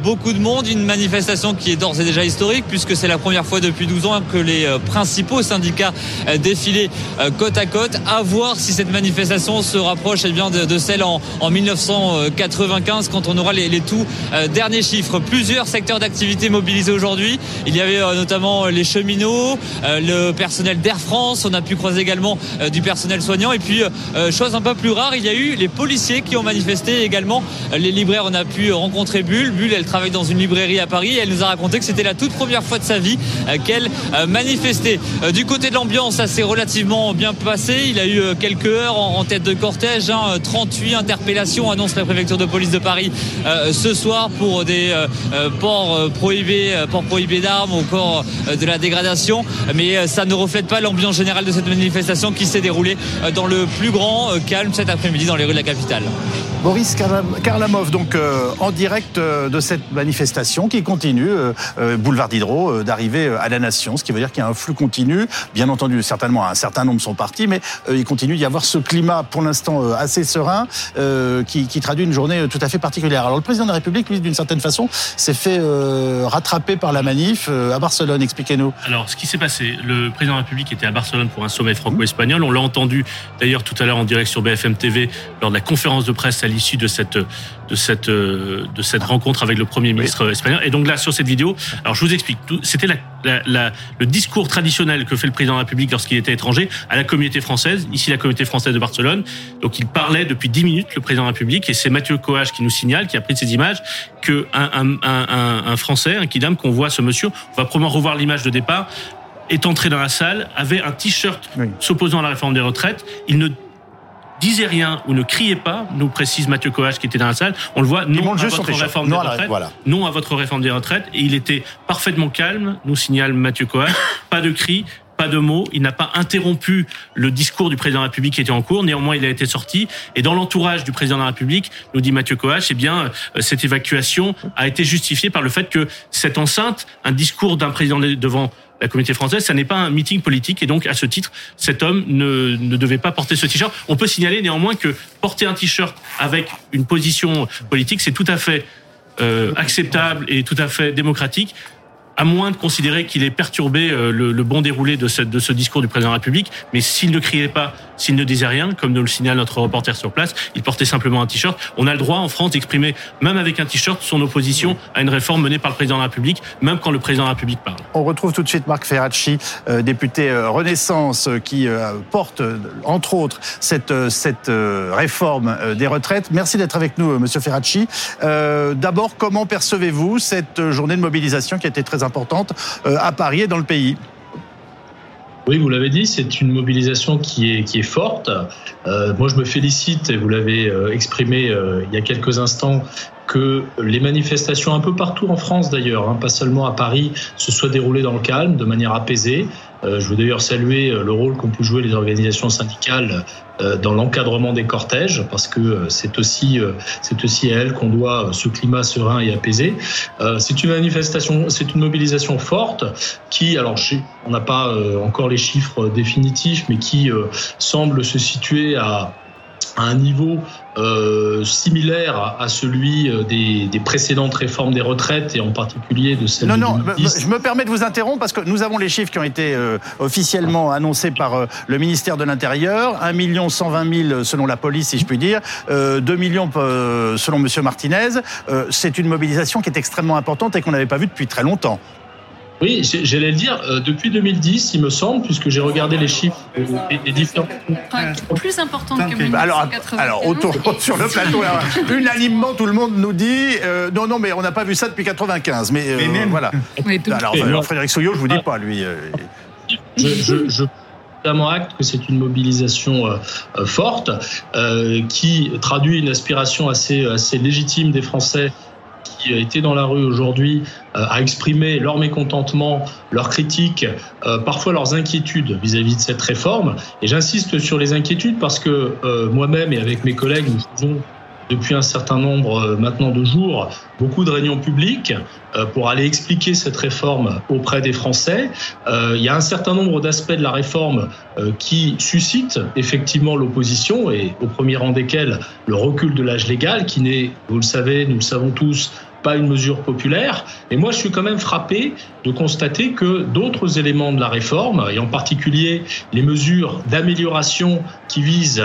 Speaker 10: beaucoup de monde, une manifestation qui est d'ores et déjà historique puisque c'est la première fois depuis 12 ans que les principaux syndicats défilaient côte à côte. À voir si cette manifestation se rapproche eh bien, de, celle en, en 1995 quand on aura les, tout euh, derniers chiffres. Plusieurs secteurs d'activité mobilisés aujourd'hui. Il y avait euh, notamment les cheminots, euh, le personnel d'Air France. On a pu croiser également euh, du personnel soignant. Et puis, euh, chose un peu plus rare, il y a eu les policiers qui ont manifesté également. Euh, Les libraires, on a pu rencontrer Bulle. Bulle, elle travaille dans une librairie à Paris. Elle nous a raconté que c'était la toute première fois de sa vie euh, qu'elle euh, manifestait. Euh, Du côté de l'ambiance, ça s'est relativement bien passé. Il a eu euh, quelques heures en en tête de cortège. hein. 38 interpellations annonce la préfecture de police de Paris euh, ce soir pour des euh, euh, ports euh, prohibés, euh, ports prohibés d'armes encore euh, de la dégradation. Mais euh, ça ne reflète pas l'ambiance générale de cette manifestation qui s'est déroulée euh, dans le plus grand euh, calme cet après-midi dans les rues de la capitale.
Speaker 1: Boris Karlam- Karlamov, donc euh, en direct euh, de cette manifestation qui continue, euh, boulevard Diderot, d'arriver à la Nation, ce qui veut dire qu'il y a un flux continu. Bien entendu, certainement, un certain nombre sont partis, mais il continue d'y avoir ce climat pour l'instant assez serein qui, traduit une journée tout à fait particulière. Alors le président de la République, lui, d'une certaine façon, s'est fait rattraper par la manif à Barcelone. Expliquez-nous.
Speaker 4: Alors, ce qui s'est passé, le président de la République était à Barcelone pour un sommet franco-espagnol. On l'a entendu d'ailleurs tout à l'heure en direct sur BFM TV lors de la conférence de presse à l'issue de cette de cette de cette rencontre avec le premier ministre espagnol. Et donc là, sur cette vidéo, alors je vous explique. C'était la, la- la- le discours traditionnel que fait le président de la République lorsqu'il était étranger à la communauté française. Ici, la communauté française de Barcelone. Donc, il parlait depuis 10 minutes, le président de la République, et c'est Mathieu Coage qui nous signale, qui a pris ces images, que un, un, un, un- un Français, un kidam, qu'on voit ce monsieur, on va probablement revoir l'image de départ, est entré dans la salle, avait un t-shirt
Speaker 1: Oui.
Speaker 4: s'opposant à la réforme des retraites. Il ne disait rien ou ne criait pas, nous précise Mathieu Coage qui était dans la salle. On le voit, non à votre réforme des retraites,
Speaker 1: voilà.
Speaker 4: non à votre réforme des retraites. Et il était parfaitement calme, nous signale Mathieu Coage. [LAUGHS] Pas de cris, pas de mots. Il n'a pas interrompu le discours du président de la République qui était en cours. Néanmoins, il a été sorti. Et dans l'entourage du président de la République, nous dit Mathieu Coach, eh bien, euh, cette évacuation a été justifiée par le fait que cette enceinte, un discours d'un président de- devant la communauté française, ça n'est pas un meeting politique et donc à ce titre, cet homme ne, ne devait pas porter ce t-shirt. On peut signaler néanmoins que porter un t-shirt avec une position politique, c'est tout à fait euh, acceptable et tout à fait démocratique à moins de considérer qu'il ait perturbé euh, le, bon déroulé de, ce discours du président de la République. Mais s'il ne criait pas, s'il ne disait rien, comme nous le signale notre reporter sur place, il portait simplement un t-shirt. On a le droit en France d'exprimer, même avec un t-shirt, son opposition à une réforme menée par le président de la République, même quand le président de la République parle.
Speaker 1: On retrouve tout de suite Marc Ferracci, euh, député euh, Renaissance, qui porte, entre autres, cette, réforme des retraites. Merci d'être avec nous, Monsieur Ferracci. D'abord, comment percevez-vous cette journée de mobilisation qui a été très importante euh, à Paris et dans le pays
Speaker 11: Oui, vous l'avez dit, c'est une mobilisation qui est, qui est forte. Euh, moi, je me félicite, et vous l'avez euh, exprimé il y a quelques instants, que les manifestations un peu partout en France d'ailleurs, hein, pas seulement à Paris, se soient déroulées dans le calme, de manière apaisée. Euh, je veux d'ailleurs saluer euh, le rôle qu'ont pu jouer les organisations syndicales euh, dans l'encadrement des cortèges, parce que euh, c'est aussi, euh, c'est aussi à elles qu'on doit euh, ce climat serein et apaisé. C'est une manifestation, c'est une mobilisation forte qui, alors on n'a pas encore les chiffres définitifs, mais qui semble se situer à à un niveau euh, similaire à celui euh, des, des, précédentes réformes des retraites et en particulier de celle
Speaker 1: non,
Speaker 11: de
Speaker 1: Non,
Speaker 11: 2010.
Speaker 1: je me permets de vous interrompre parce que nous avons les chiffres qui ont été euh, officiellement annoncés par euh, le ministère de l'Intérieur. 1 million 120 000 selon la police, si je puis dire. 2 millions selon Monsieur Martinez. C'est une mobilisation qui est extrêmement importante et qu'on n'avait pas vue depuis très longtemps.
Speaker 11: Oui, j'allais le dire, euh, depuis 2010, il me semble, puisque j'ai regardé les chiffres des, des différents.
Speaker 2: Enfin, plus importante que 1995.
Speaker 1: Alors, alors autour, [LAUGHS] sur le plateau, là, [LAUGHS] unanimement, tout le monde nous dit euh, non, non, mais on n'a pas vu ça depuis 95. Mais, euh,
Speaker 9: Mais même-
Speaker 1: voilà. Alors, alors, Frédéric Souillot, je vous dis pas, lui. euh,
Speaker 11: Je, je, je acte que c'est une mobilisation forte euh, qui traduit une aspiration assez, assez légitime des Français étaient dans la rue aujourd'hui euh, à exprimer leur mécontentement, leurs critiques, euh, parfois leurs inquiétudes vis-à-vis de cette réforme. Et j'insiste sur les inquiétudes parce que euh, moi-même et avec mes collègues, nous faisons depuis un certain nombre euh, maintenant de jours beaucoup de réunions publiques euh, pour aller expliquer cette réforme auprès des Français. Euh, il y a un certain nombre d'aspects de la réforme euh, qui suscitent effectivement l'opposition et au premier rang desquels le recul de l'âge légal qui n'est, vous le savez, nous le savons tous, pas une mesure populaire. Et moi, je suis quand même frappé de constater que d'autres éléments de la réforme, et en particulier les mesures d'amélioration qui visent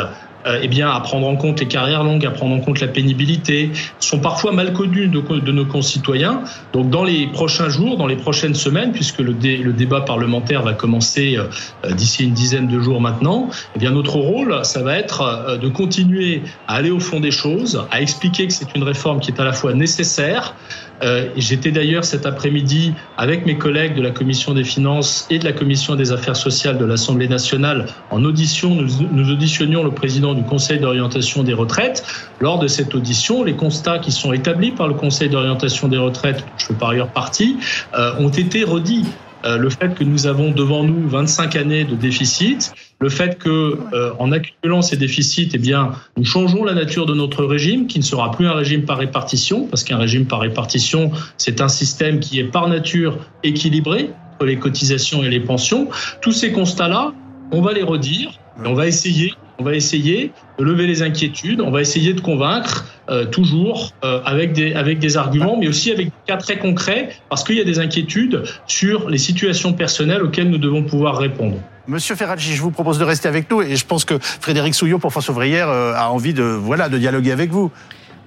Speaker 11: eh bien, à prendre en compte les carrières longues, à prendre en compte la pénibilité, sont parfois mal connues de, nos concitoyens. Donc, dans les prochains jours, dans les prochaines semaines, puisque le débat parlementaire va commencer euh, d'ici une dizaine de jours maintenant, eh bien, notre rôle, ça va être euh, de continuer à aller au fond des choses, à expliquer que c'est une réforme qui est à la fois nécessaire, euh, J'étais d'ailleurs cet après-midi avec mes collègues de la Commission des finances et de la Commission des affaires sociales de l'Assemblée nationale en audition. Nous, nous, auditionnions le président du Conseil d'orientation des retraites. Lors de cette audition, les constats qui sont établis par le Conseil d'orientation des retraites, je fais par ailleurs partie, euh, ont été redits le fait que nous avons devant nous 25 années de déficit, le fait que, euh, en accumulant ces déficits, eh bien, nous changeons la nature de notre régime, qui ne sera plus un régime par répartition, parce qu'un régime par répartition, c'est un système qui est par nature équilibré entre les cotisations et les pensions. Tous ces constats-là, on va les redire, et on va essayer on va essayer de lever les inquiétudes, on va essayer de convaincre euh, toujours euh, avec, des, avec des arguments, mais aussi avec des cas très concrets, parce qu'il y a des inquiétudes sur les situations personnelles auxquelles nous devons pouvoir répondre.
Speaker 1: Monsieur Ferraggi, je vous propose de rester avec nous et je pense que Frédéric Souillot pour France ouvrière euh, a envie de voilà de dialoguer avec vous.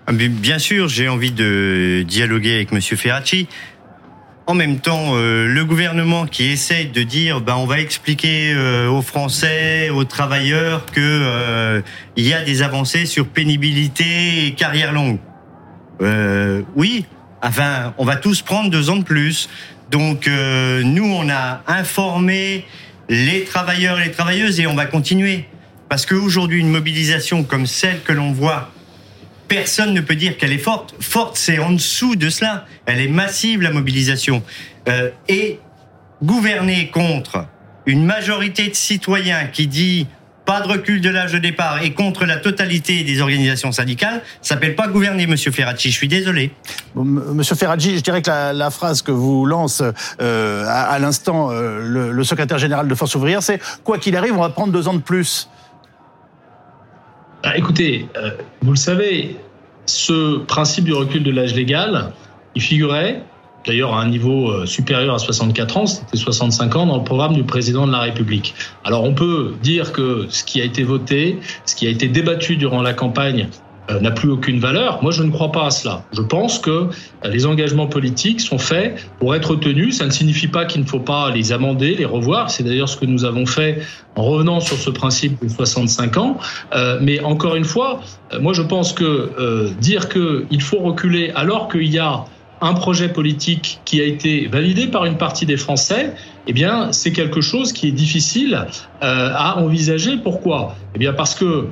Speaker 9: Bien sûr, j'ai envie de dialoguer avec Monsieur Ferracci. En même temps, euh, le gouvernement qui essaye de dire, ben, on va expliquer euh, aux Français, aux travailleurs que y a des avancées sur pénibilité et carrière longue. Oui, enfin, on va tous prendre deux ans de plus. Donc, nous, on a informé les travailleurs et les travailleuses et on va continuer. Parce qu'aujourd'hui, une mobilisation comme celle que l'on voit personne ne peut dire qu'elle est forte. Forte, c'est en dessous de cela. Elle est massive, la mobilisation. Euh, et gouverner contre une majorité de citoyens qui dit pas de recul de l'âge de départ et contre la totalité des organisations syndicales, ça s'appelle pas gouverner, Monsieur Ferracci. Je suis désolé.
Speaker 1: Bon, Monsieur Ferraggi, je dirais que la, la phrase que vous lance euh, à, à l'instant euh, le, le, secrétaire général de Force ouvrière, c'est quoi qu'il arrive, on va prendre deux ans de plus.
Speaker 11: Ah, écoutez, euh, vous le savez, ce principe du recul de l'âge légal, il figurait d'ailleurs à un niveau euh, supérieur à 64 ans, c'était 65 ans dans le programme du président de la République. Alors on peut dire que ce qui a été voté, ce qui a été débattu durant la campagne euh, n'a plus aucune valeur. Moi, je ne crois pas à cela. Je pense que les engagements politiques sont faits pour être tenus. Ça ne signifie pas qu'il ne faut pas les amender, les revoir. C'est d'ailleurs ce que nous avons fait en revenant sur ce principe de 65 ans. Euh, mais encore une fois, moi, je pense que euh, dire qu'il faut reculer alors qu'il y a un projet politique qui a été validé par une partie des Français, eh bien, c'est quelque chose qui est difficile euh, à envisager. Pourquoi? Eh bien, parce que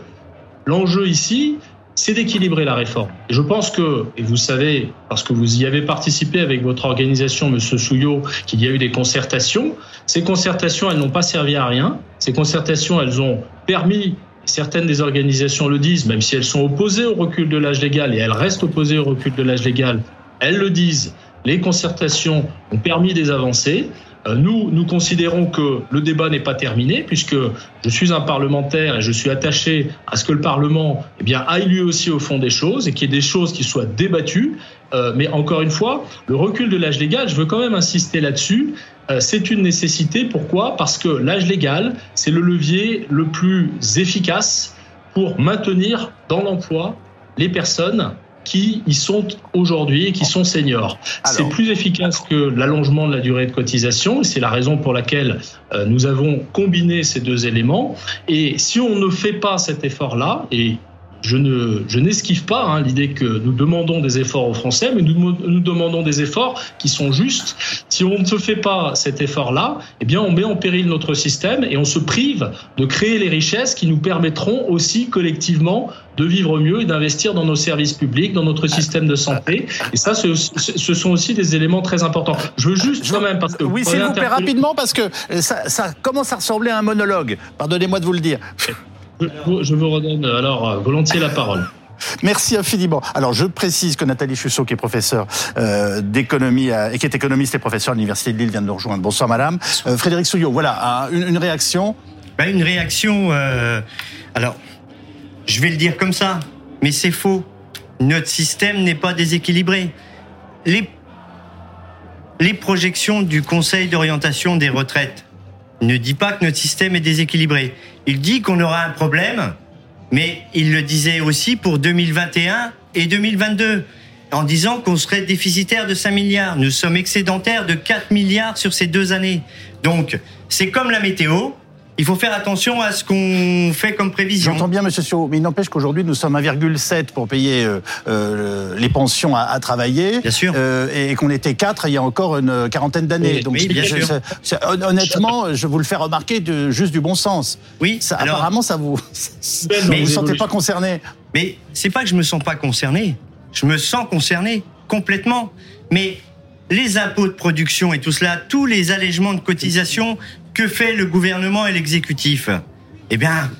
Speaker 11: l'enjeu ici, c'est d'équilibrer la réforme. Je pense que, et vous savez, parce que vous y avez participé avec votre organisation, Monsieur Souillot, qu'il y a eu des concertations. Ces concertations, elles n'ont pas servi à rien. Ces concertations, elles ont permis certaines des organisations le disent, même si elles sont opposées au recul de l'âge légal, et elles restent opposées au recul de l'âge légal, elles le disent, les concertations ont permis des avancées. Euh, nous, nous considérons que le débat n'est pas terminé puisque je suis un parlementaire et je suis attaché à ce que le Parlement eh bien, aille lui aussi au fond des choses et qu'il y ait des choses qui soient débattues. Euh, mais encore une fois, le recul de l'âge légal, je veux quand même insister là-dessus. Euh, c'est une nécessité. Pourquoi? Parce que l'âge légal, c'est le levier le plus efficace pour maintenir dans l'emploi les personnes qui y sont aujourd'hui et qui sont seniors. C'est plus efficace que l'allongement de la durée de cotisation et c'est la raison pour laquelle euh, nous avons combiné ces deux éléments. Et si on ne fait pas cet effort-là, et je ne, je n'esquive pas hein, l'idée que nous demandons des efforts aux Français, mais nous, nous demandons des efforts qui sont justes. Si on ne se fait pas cet effort-là, eh bien, on met en péril notre système et on se prive de créer les richesses qui nous permettront aussi collectivement de vivre mieux et d'investir dans nos services publics, dans notre système de santé. Et ça, ce, ce sont aussi des éléments très importants. Je veux juste quand même parce que
Speaker 1: oui, s'il vous plaît rapidement parce que ça, ça commence à ressembler à un monologue. Pardonnez-moi de vous le dire.
Speaker 11: Je vous redonne alors euh, volontiers la parole.
Speaker 1: Merci infiniment. Alors je précise que Nathalie Chussot, qui est professeure euh, d'économie et qui est économiste et professeure à l'université de Lille, vient de nous rejoindre. Bonsoir Madame. Euh, Frédéric Souillot, voilà une, une réaction?
Speaker 9: Ben, une réaction. Euh, alors, je vais le dire comme ça, mais c'est faux. Notre système n'est pas déséquilibré. Les les projections du Conseil d'orientation des retraites ne dit pas que notre système est déséquilibré. Il dit qu'on aura un problème, mais il le disait aussi pour 2021 et 2022, en disant qu'on serait déficitaire de 5 milliards. Nous sommes excédentaires de 4 milliards sur ces deux années. Donc, c'est comme la météo, il faut faire attention à ce qu'on fait comme prévision.
Speaker 1: J'entends bien, Monsieur Sio, mais il n'empêche qu'aujourd'hui nous sommes à 1,7 pour payer euh, euh, les pensions à, à, travailler.
Speaker 9: Bien sûr.
Speaker 1: Euh, et qu'on était 4 il y a encore une quarantaine d'années.
Speaker 9: Oui,
Speaker 1: Donc,
Speaker 9: oui, bien
Speaker 1: je,
Speaker 9: sûr.
Speaker 1: honnêtement, je vous le fais remarquer de, juste du bon sens.
Speaker 9: Oui,
Speaker 1: Ça,
Speaker 9: alors-
Speaker 1: apparemment, ça vous.
Speaker 11: Mais
Speaker 1: vous ne vous sentez pas concerné.
Speaker 9: Mais c'est pas que je me sens pas concerné. Je me sens concerné complètement. Mais les impôts de production et tout cela, tous les allègements de cotisation, que fait le gouvernement et l'exécutif? Eh bien,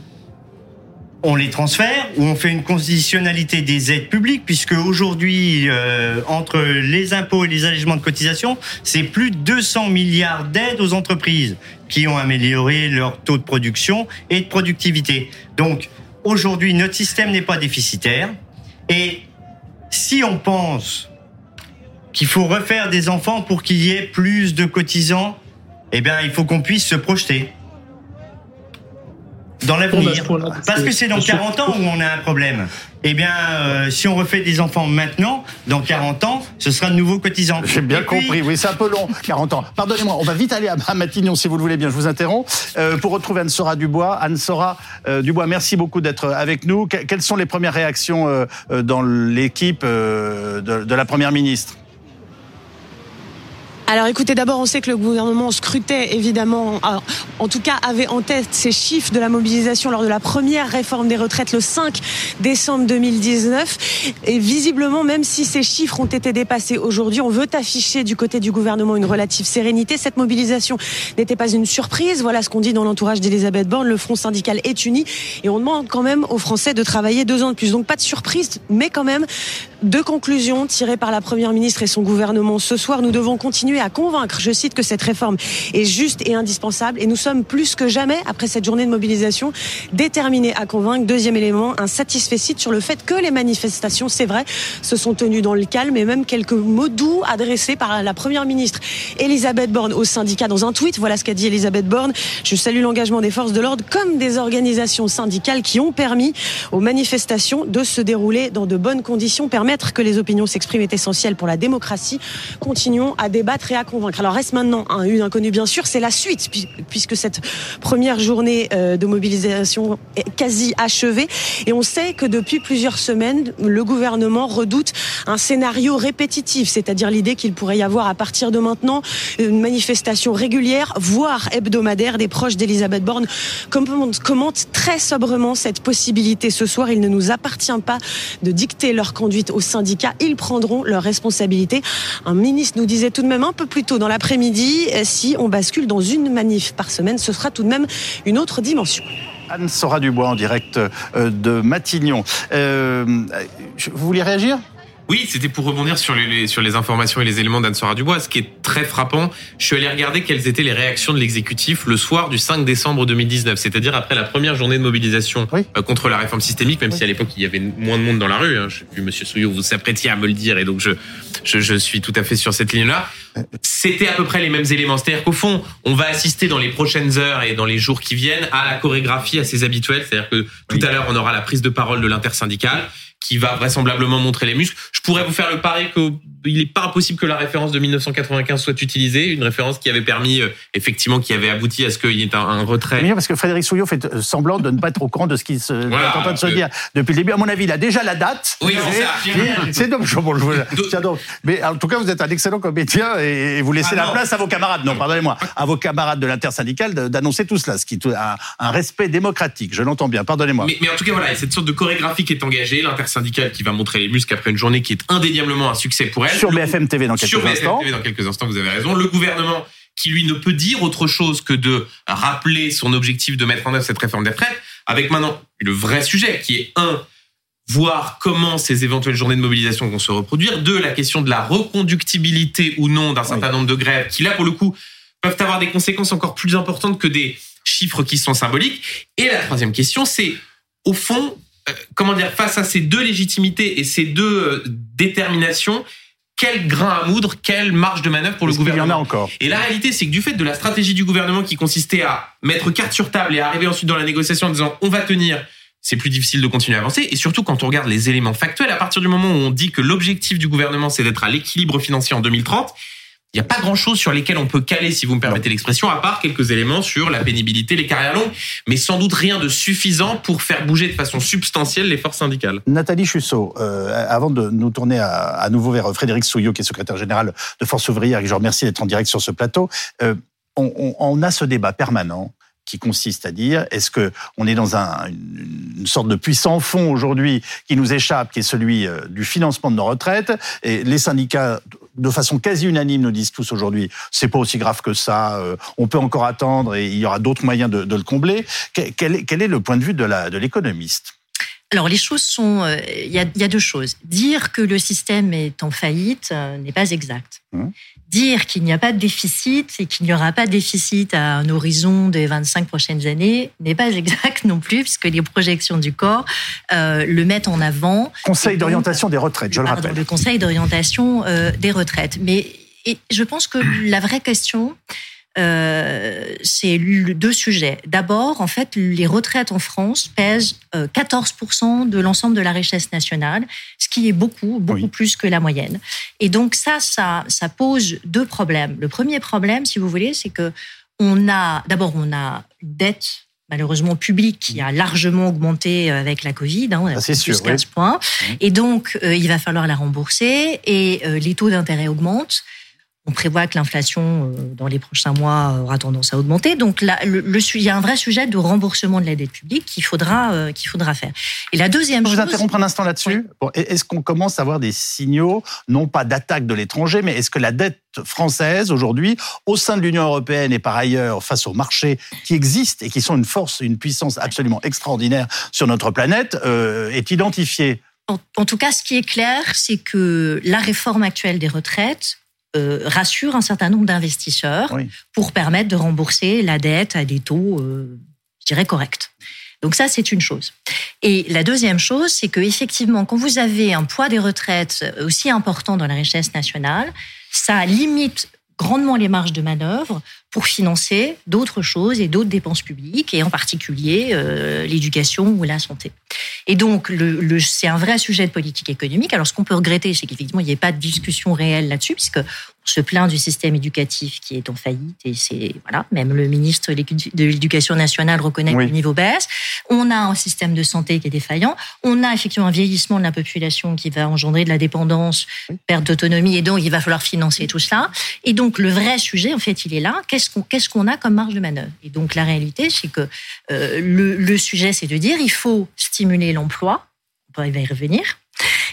Speaker 9: on les transfère ou on fait une conditionnalité des aides publiques, puisque aujourd'hui, euh, entre les impôts et les allègements de cotisation, c'est plus de 200 milliards d'aides aux entreprises qui ont amélioré leur taux de production et de productivité. Donc, aujourd'hui, notre système n'est pas déficitaire. Et si on pense qu'il faut refaire des enfants pour qu'il y ait plus de cotisants, eh bien, il faut qu'on puisse se projeter dans l'avenir. Parce que c'est dans 40 ans où on a un problème. Eh bien, euh, si on refait des enfants maintenant, dans 40 ans, ce sera de nouveaux cotisants.
Speaker 1: J'ai bien
Speaker 9: puis-
Speaker 1: compris, oui, c'est un peu long, 40 ans. Pardonnez-moi, on va vite aller à, à Matignon si vous le voulez bien, je vous interromps. Euh, pour retrouver Anne-Sora Dubois. Anne-Sora euh, Dubois, merci beaucoup d'être avec nous. Que- quelles sont les premières réactions dans l'équipe euh, de, de la Première ministre?
Speaker 12: Alors écoutez, d'abord on sait que le gouvernement scrutait évidemment, en tout cas avait en tête ces chiffres de la mobilisation lors de la première réforme des retraites le 5 décembre 2019. Et visiblement, même si ces chiffres ont été dépassés aujourd'hui, on veut afficher du côté du gouvernement une relative sérénité. Cette mobilisation n'était pas une surprise. Voilà ce qu'on dit dans l'entourage d'Elisabeth Borne. Le front syndical est uni et on demande quand même aux Français de travailler deux ans de plus. Donc pas de surprise, mais quand même deux conclusions tirées par la Première ministre et son gouvernement. Ce soir, nous devons continuer à convaincre, je cite, que cette réforme est juste et indispensable. Et nous sommes plus que jamais, après cette journée de mobilisation, déterminés à convaincre. Deuxième élément, un satisfait sur le fait que les manifestations, c'est vrai, se sont tenues dans le calme et même quelques mots doux adressés par la Première ministre Elisabeth Borne au syndicat dans un tweet. Voilà ce qu'a dit Elisabeth Borne. Je salue l'engagement des forces de l'ordre comme des organisations syndicales qui ont permis aux manifestations de se dérouler dans de bonnes conditions. Que les opinions s'expriment est essentiel pour la démocratie. Continuons à débattre et à convaincre. Alors reste maintenant un une inconnue bien sûr, c'est la suite puis- puisque cette première journée euh, de mobilisation est quasi achevée et on sait que depuis plusieurs semaines, le gouvernement redoute un scénario répétitif, c'est-à-dire l'idée qu'il pourrait y avoir à partir de maintenant une manifestation régulière, voire hebdomadaire des proches d'Elisabeth Borne commentent, commentent très sobrement cette possibilité ce soir. Il ne nous appartient pas de dicter leur conduite aux syndicats. Ils prendront leurs responsabilités. Un ministre nous disait tout de même un peu plus tôt dans l'après-midi, euh, si on bascule dans une manif par semaine, ce sera tout de même une autre dimension.
Speaker 1: Anne-Sora Dubois en direct euh, de Matignon. Euh, vous voulez réagir?
Speaker 13: Oui, c'était pour rebondir sur les, sur les informations et les éléments d'Anne-Sora Dubois. Ce qui est très frappant, je suis allé regarder quelles étaient les réactions de l'exécutif le soir du 5 décembre 2019, c'est-à-dire après la première journée de mobilisation euh, contre la réforme systémique, même si à l'époque il y avait moins de monde dans la rue. Hein. J'ai vu Monsieur Souillot vous s'apprêtiez à me le dire et donc je, je, je suis tout à fait sur cette ligne-là. C'était à peu près les mêmes éléments. C'est-à-dire qu'au fond, on va assister dans les prochaines heures et dans les jours qui viennent à la chorégraphie assez habituelle. C'est-à-dire que tout à l'heure, on aura la prise de parole de l'intersyndicale qui va vraisemblablement montrer les muscles. Je pourrais vous faire le pari qu'il n'est pas impossible que la référence de 1995 soit utilisée, une référence qui avait permis, euh, effectivement, qui avait abouti à ce qu'il y ait un, un retrait.
Speaker 1: bien parce que Frédéric Souillot fait euh, semblant de ne pas être au courant de ce qui se,
Speaker 13: Voilà,
Speaker 1: est en train de se
Speaker 13: euh,
Speaker 1: dire depuis le début. À mon avis, il a déjà la date.
Speaker 13: Oui, c'est
Speaker 1: donc, bon, je vous- [LAUGHS] tiens donc. Mais en tout cas, vous êtes un excellent comédien et vous laissez
Speaker 13: Ah
Speaker 1: la
Speaker 13: non.
Speaker 1: place à vos camarades. Non, pardonnez-moi, à vos camarades de l'intersyndicale de- d'annoncer tout cela, ce qui est un, un respect démocratique. Je l'entends bien. Pardonnez-moi.
Speaker 13: Mais, mais en tout cas, voilà, cette sorte de chorégraphie qui est engagée, l'intersyndicale qui va montrer les muscles après une journée qui est indéniablement un succès pour elle.
Speaker 1: Sur BFM TV dans quelques
Speaker 13: sur BFM
Speaker 1: instants.
Speaker 13: TV dans quelques instants, vous avez raison. Le gouvernement qui lui ne peut dire autre chose que de rappeler son objectif de mettre en œuvre cette réforme des retraites, avec maintenant le vrai sujet qui est un voir comment ces éventuelles journées de mobilisation vont se reproduire. Deux, la question de la reconductibilité ou non d'un certain nombre de grèves qui, là, pour le coup, peuvent avoir des conséquences encore plus importantes que des chiffres qui sont symboliques. Et la troisième question, c'est, au fond, comment dire, face à ces deux légitimités et ces deux euh, déterminations, quel grain à moudre, quelle marge de manœuvre pour le
Speaker 1: Est-ce qu'il y en a
Speaker 13: gouvernement
Speaker 1: encore?
Speaker 13: Et la réalité, c'est que du fait de la stratégie du gouvernement qui consistait à mettre carte sur table et à arriver ensuite dans la négociation en disant on va tenir, c'est plus difficile de continuer à avancer. Et surtout, quand on regarde les éléments factuels, à partir du moment où on dit que l'objectif du gouvernement, c'est d'être à l'équilibre financier en 2030, il n'y a pas grand-chose sur lesquels on peut caler, si vous me permettez l'expression, à part quelques éléments sur la pénibilité, les carrières longues, mais sans doute rien de suffisant pour faire bouger de façon substantielle les forces syndicales.
Speaker 1: Nathalie Chussot, euh, avant de nous tourner à, à nouveau vers Frédéric Souillot, qui est secrétaire général de Force ouvrière, et je remercie d'être en direct sur ce plateau, euh, on, on- on a ce débat permanent qui consiste à dire est-ce que on est dans un, une, sorte de puissant fond aujourd'hui qui nous échappe, qui est celui euh, du financement de nos retraites et les syndicats de façon quasi unanime nous disent tous aujourd'hui c'est pas aussi grave que ça, euh, on peut encore attendre et il y aura d'autres moyens de, de le combler. Quel, est, quel est le point de vue de l'économiste?
Speaker 14: Alors les choses sont, euh, il y, a, il y a deux choses. Dire que le système est en faillite euh, n'est pas exact.
Speaker 1: Mmh.
Speaker 14: Dire qu'il n'y a pas de déficit et qu'il n'y aura pas de déficit à un horizon des 25 prochaines années n'est pas exact non plus, puisque les projections du corps euh, le mettent en avant.
Speaker 1: Conseil d'orientation des retraites, je le
Speaker 14: pardon,
Speaker 1: rappelle.
Speaker 14: le Conseil d'orientation euh, des retraites. Mais et je pense que la vraie question, euh, c'est deux sujets. D'abord, en fait, les retraites en France pèsent euh, 14% de l'ensemble de la richesse nationale, ce qui est beaucoup, beaucoup plus que la moyenne. Et donc ça, ça, ça pose deux problèmes. Le premier problème, si vous voulez, c'est que on a, d'abord, on a une dette malheureusement publique qui a largement augmenté avec la Covid. Hein, on a
Speaker 1: Ça, c'est
Speaker 14: plus
Speaker 1: sûr,
Speaker 14: 15
Speaker 1: oui.
Speaker 14: points. Et donc, euh, il va falloir la rembourser et euh, les taux d'intérêt augmentent. On prévoit que l'inflation, euh, dans les prochains mois, aura tendance à augmenter. Donc, là, le, le su- il y a un vrai sujet de remboursement de la dette publique qu'il faudra, euh, qu'il faudra faire. Et la deuxième
Speaker 1: Je
Speaker 14: chose.
Speaker 1: vous interrompre un instant là-dessus. Bon, est-ce qu'on commence à avoir des signaux, non pas d'attaque de l'étranger, mais est-ce que la dette française aujourd'hui, au sein de l'Union européenne et par ailleurs face aux marchés qui existent et qui sont une force, une puissance absolument extraordinaire sur notre planète, euh, est identifiée?
Speaker 14: En, en tout cas, ce qui est clair, c'est que la réforme actuelle des retraites euh, rassure un certain nombre d'investisseurs pour permettre de rembourser la dette à des taux, euh, je dirais, corrects. Donc ça, c'est une chose. Et la deuxième chose, c'est que effectivement, quand vous avez un poids des retraites aussi important dans la richesse nationale, ça limite grandement les marges de manœuvre pour financer d'autres choses et d'autres dépenses publiques, et en particulier euh, l'éducation ou la santé. Et donc, le, le- c'est un vrai sujet de politique économique. Alors, ce qu'on peut regretter, c'est qu'effectivement, il n'y ait pas de discussion réelle là-dessus, puisque on se plaint du système éducatif qui est en faillite, et c'est voilà, même le ministre de l'Éducation nationale reconnaît
Speaker 15: Oui.
Speaker 14: que le niveau baisse. On a un système de santé qui est défaillant. On a effectivement un vieillissement de la population qui va engendrer de la dépendance, perte d'autonomie, et donc il va falloir financer tout cela. Et donc, le vrai sujet, en fait, il est là. Qu'est-ce qu'est-ce qu'on a comme marge de manœuvre? Et donc, la réalité, c'est que euh, le, le sujet, c'est de dire il faut stimuler l'emploi. On va y revenir.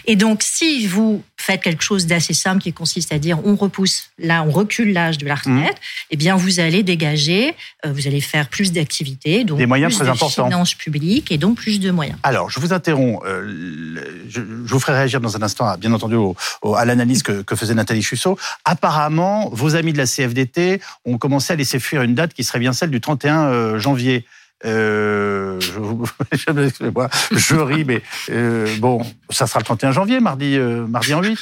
Speaker 14: Et donc, si vous faites quelque chose d'assez simple qui consiste à dire on repousse, là, on recule l'âge de la
Speaker 1: Mmh.
Speaker 14: retraite, eh bien, vous allez dégager, euh, vous allez faire plus d'activités, donc
Speaker 1: Des moyens
Speaker 14: plus
Speaker 1: très
Speaker 14: de
Speaker 1: importants.
Speaker 14: finances publiques et donc plus de moyens.
Speaker 1: Alors, je vous interromps. euh, je, je vous ferai réagir dans un instant, bien entendu, au- au- à l'analyse que, que faisait Nathalie Chussot. Apparemment, vos amis de la CFDT ont commencé à laisser fuir une date qui serait bien celle du 31 euh, janvier. Euh, je, [LAUGHS] je ris, mais euh, bon, ça sera le 31 janvier, mardi, euh, mardi en 8.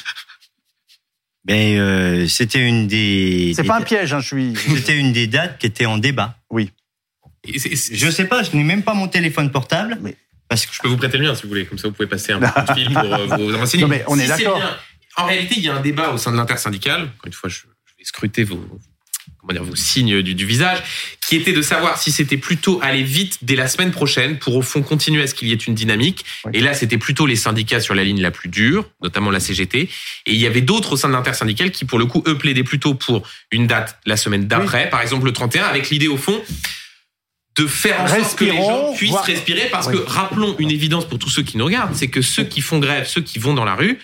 Speaker 9: Ben, euh, c'était une des.
Speaker 1: C'est
Speaker 9: des
Speaker 1: pas un
Speaker 9: dates-
Speaker 1: piège, hein, je suis.
Speaker 9: C'était une des dates qui était en débat.
Speaker 1: Oui.
Speaker 9: Je sais pas, je n'ai même pas mon téléphone portable.
Speaker 1: Mais
Speaker 9: parce que
Speaker 13: Je peux vous prêter le mien si vous voulez, comme ça vous pouvez passer un peu de fil pour euh, vous renseigner.
Speaker 1: Non, mais on est
Speaker 13: Si
Speaker 1: d'accord.
Speaker 13: En réalité, il y a un débat au sein de l'intersyndicale. Encore une fois, je, je vais scruter vos, comment dire, vos signes du, du visage, qui était de savoir si c'était plutôt aller vite dès la semaine prochaine pour au fond continuer à ce qu'il y ait une dynamique. Et là, c'était plutôt les syndicats sur la ligne la plus dure, notamment la CGT. Et il y avait d'autres au sein de l'intersyndicale qui, pour le coup, eux plaidaient plutôt pour une date la semaine d'après, par exemple le 31, avec l'idée au fond de faire en sorte que les gens puissent respirer parce
Speaker 1: Oui.
Speaker 13: que rappelons une évidence pour tous ceux qui nous regardent, c'est que ceux qui font grève, ceux qui vont dans la rue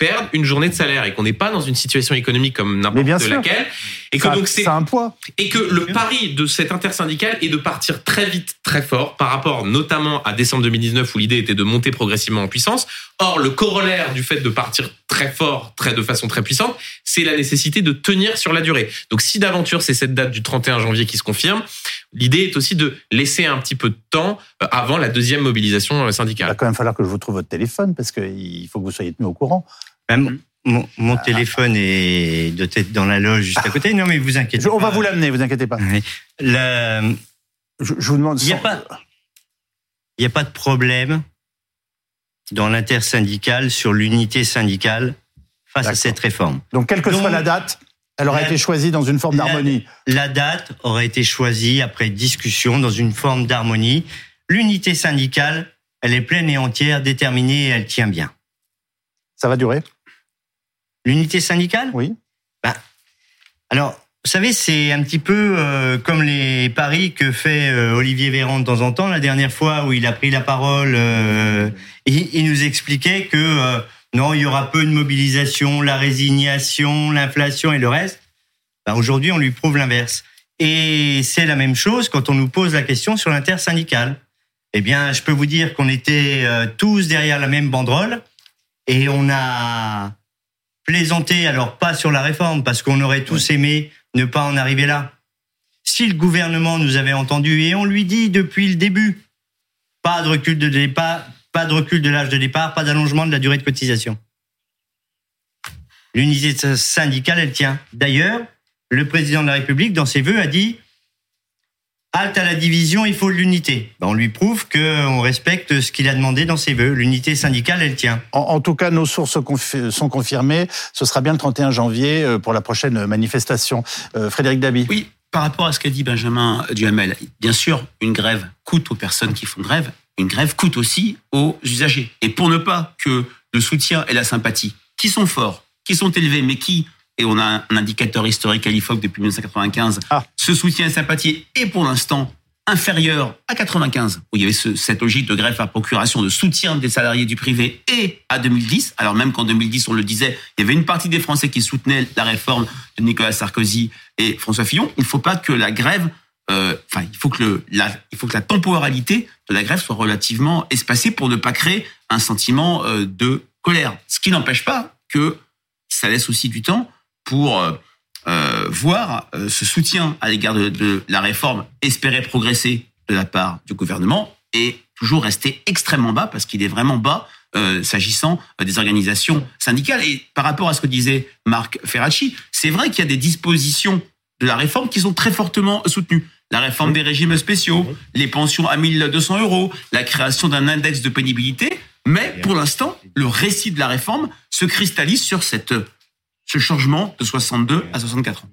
Speaker 13: perdent une journée de salaire et qu'on n'est pas dans une situation économique comme n'importe laquelle et que
Speaker 1: Ça-
Speaker 13: donc c'est
Speaker 1: un poids.
Speaker 13: et que le pari de cette intersyndicale est de partir très vite, très fort, par rapport notamment à décembre 2019 où l'idée était de monter progressivement en puissance. Or, le corollaire du fait de partir très fort, très de façon très puissante, c'est la nécessité de tenir sur la durée. Donc, si d'aventure c'est cette date du 31 janvier qui se confirme, l'idée est aussi de laisser un petit peu de temps euh, avant la deuxième mobilisation euh,
Speaker 1: Il va
Speaker 13: syndicale.
Speaker 1: quand même falloir que je vous trouve votre téléphone parce qu'il faut que vous soyez tenu au courant.
Speaker 9: Même mon, mon téléphone est de tête dans la loge juste à côté. Non, mais vous inquiétez
Speaker 1: Je-
Speaker 9: pas.
Speaker 1: on va vous l'amener, vous inquiétez pas.
Speaker 9: La-
Speaker 1: Je, je vous demande.
Speaker 9: Il n'y a
Speaker 1: sans-
Speaker 9: pas, a de problème dans l'intersyndicale sur l'unité syndicale face à cette réforme.
Speaker 1: Donc, quelle que soit la date, elle aura
Speaker 9: la-
Speaker 1: été choisie dans une forme
Speaker 9: la-
Speaker 1: d'harmonie.
Speaker 9: La date aurait été choisie après discussion dans une forme d'harmonie. L'unité syndicale, elle est pleine et entière, déterminée et elle tient bien.
Speaker 1: Ça va durer?
Speaker 9: L'unité syndicale?
Speaker 1: Oui.
Speaker 9: Bah, alors, vous savez, c'est un petit peu euh, comme les paris que fait euh, Olivier Véran de temps en temps. La dernière fois où il a pris la parole, euh, il, il nous expliquait que euh, non, il y aura peu de mobilisation, la résignation, l'inflation et le reste. Bah, Aujourd'hui, on lui prouve l'inverse. Et c'est la même chose quand on nous pose la question sur l'intersyndicale. Eh bien, je peux vous dire qu'on était euh, tous derrière la même banderole et on a plaisanté, alors pas sur la réforme, parce qu'on aurait tous aimé ne pas en arriver là. Si le gouvernement nous avait entendus, et on lui dit depuis le début, pas de recul de départ, pas de recul de l'âge de départ, pas d'allongement de la durée de cotisation. L'unité syndicale, elle tient. D'ailleurs, le président de la République, dans ses vœux, a dit Halte à la division, il faut l'unité. Ben, on lui prouve qu'on respecte ce qu'il a demandé dans ses vœux. L'unité syndicale, elle tient.
Speaker 1: En, en tout cas, nos sources confi- sont confirmées. Ce sera bien le 31 janvier euh, pour la prochaine manifestation. Euh, Frédéric Dabi.
Speaker 6: Oui, par rapport à ce qu'a dit Benjamin Duhamel, bien sûr, une grève coûte aux personnes qui font grève, une grève coûte aussi aux usagers. Et pour ne pas que le soutien et la sympathie, qui sont forts, qui sont élevés, mais qui, et on a un indicateur historique à l'IFOC depuis 1995, ce soutien et sympathie est pour l'instant inférieur à 95, où il y avait ce- cette logique de grève par procuration, de soutien des salariés du privé, et à 2010, alors même qu'en 2010, on le disait, il y avait une partie des Français qui soutenaient la réforme de Nicolas Sarkozy et François Fillon. Il ne faut pas que la grève, euh, enfin, il faut que le, la, il faut que la temporalité de la grève soit relativement espacée pour ne pas créer un sentiment euh, de colère. Ce qui n'empêche pas que ça laisse aussi du temps pour euh, euh, voir euh, ce soutien à l'égard de, la réforme espérer progresser de la part du gouvernement et toujours rester extrêmement bas parce qu'il est vraiment bas s'agissant des organisations syndicales. Et par rapport à ce que disait Marc Ferracci, c'est vrai qu'il y a des dispositions de la réforme qui sont très fortement soutenues. La réforme des régimes spéciaux, les pensions à 1200 euros, la création d'un index de pénibilité. Mais pour l'instant, le récit de la réforme se cristallise sur cette, ce changement de 62 à 64 ans.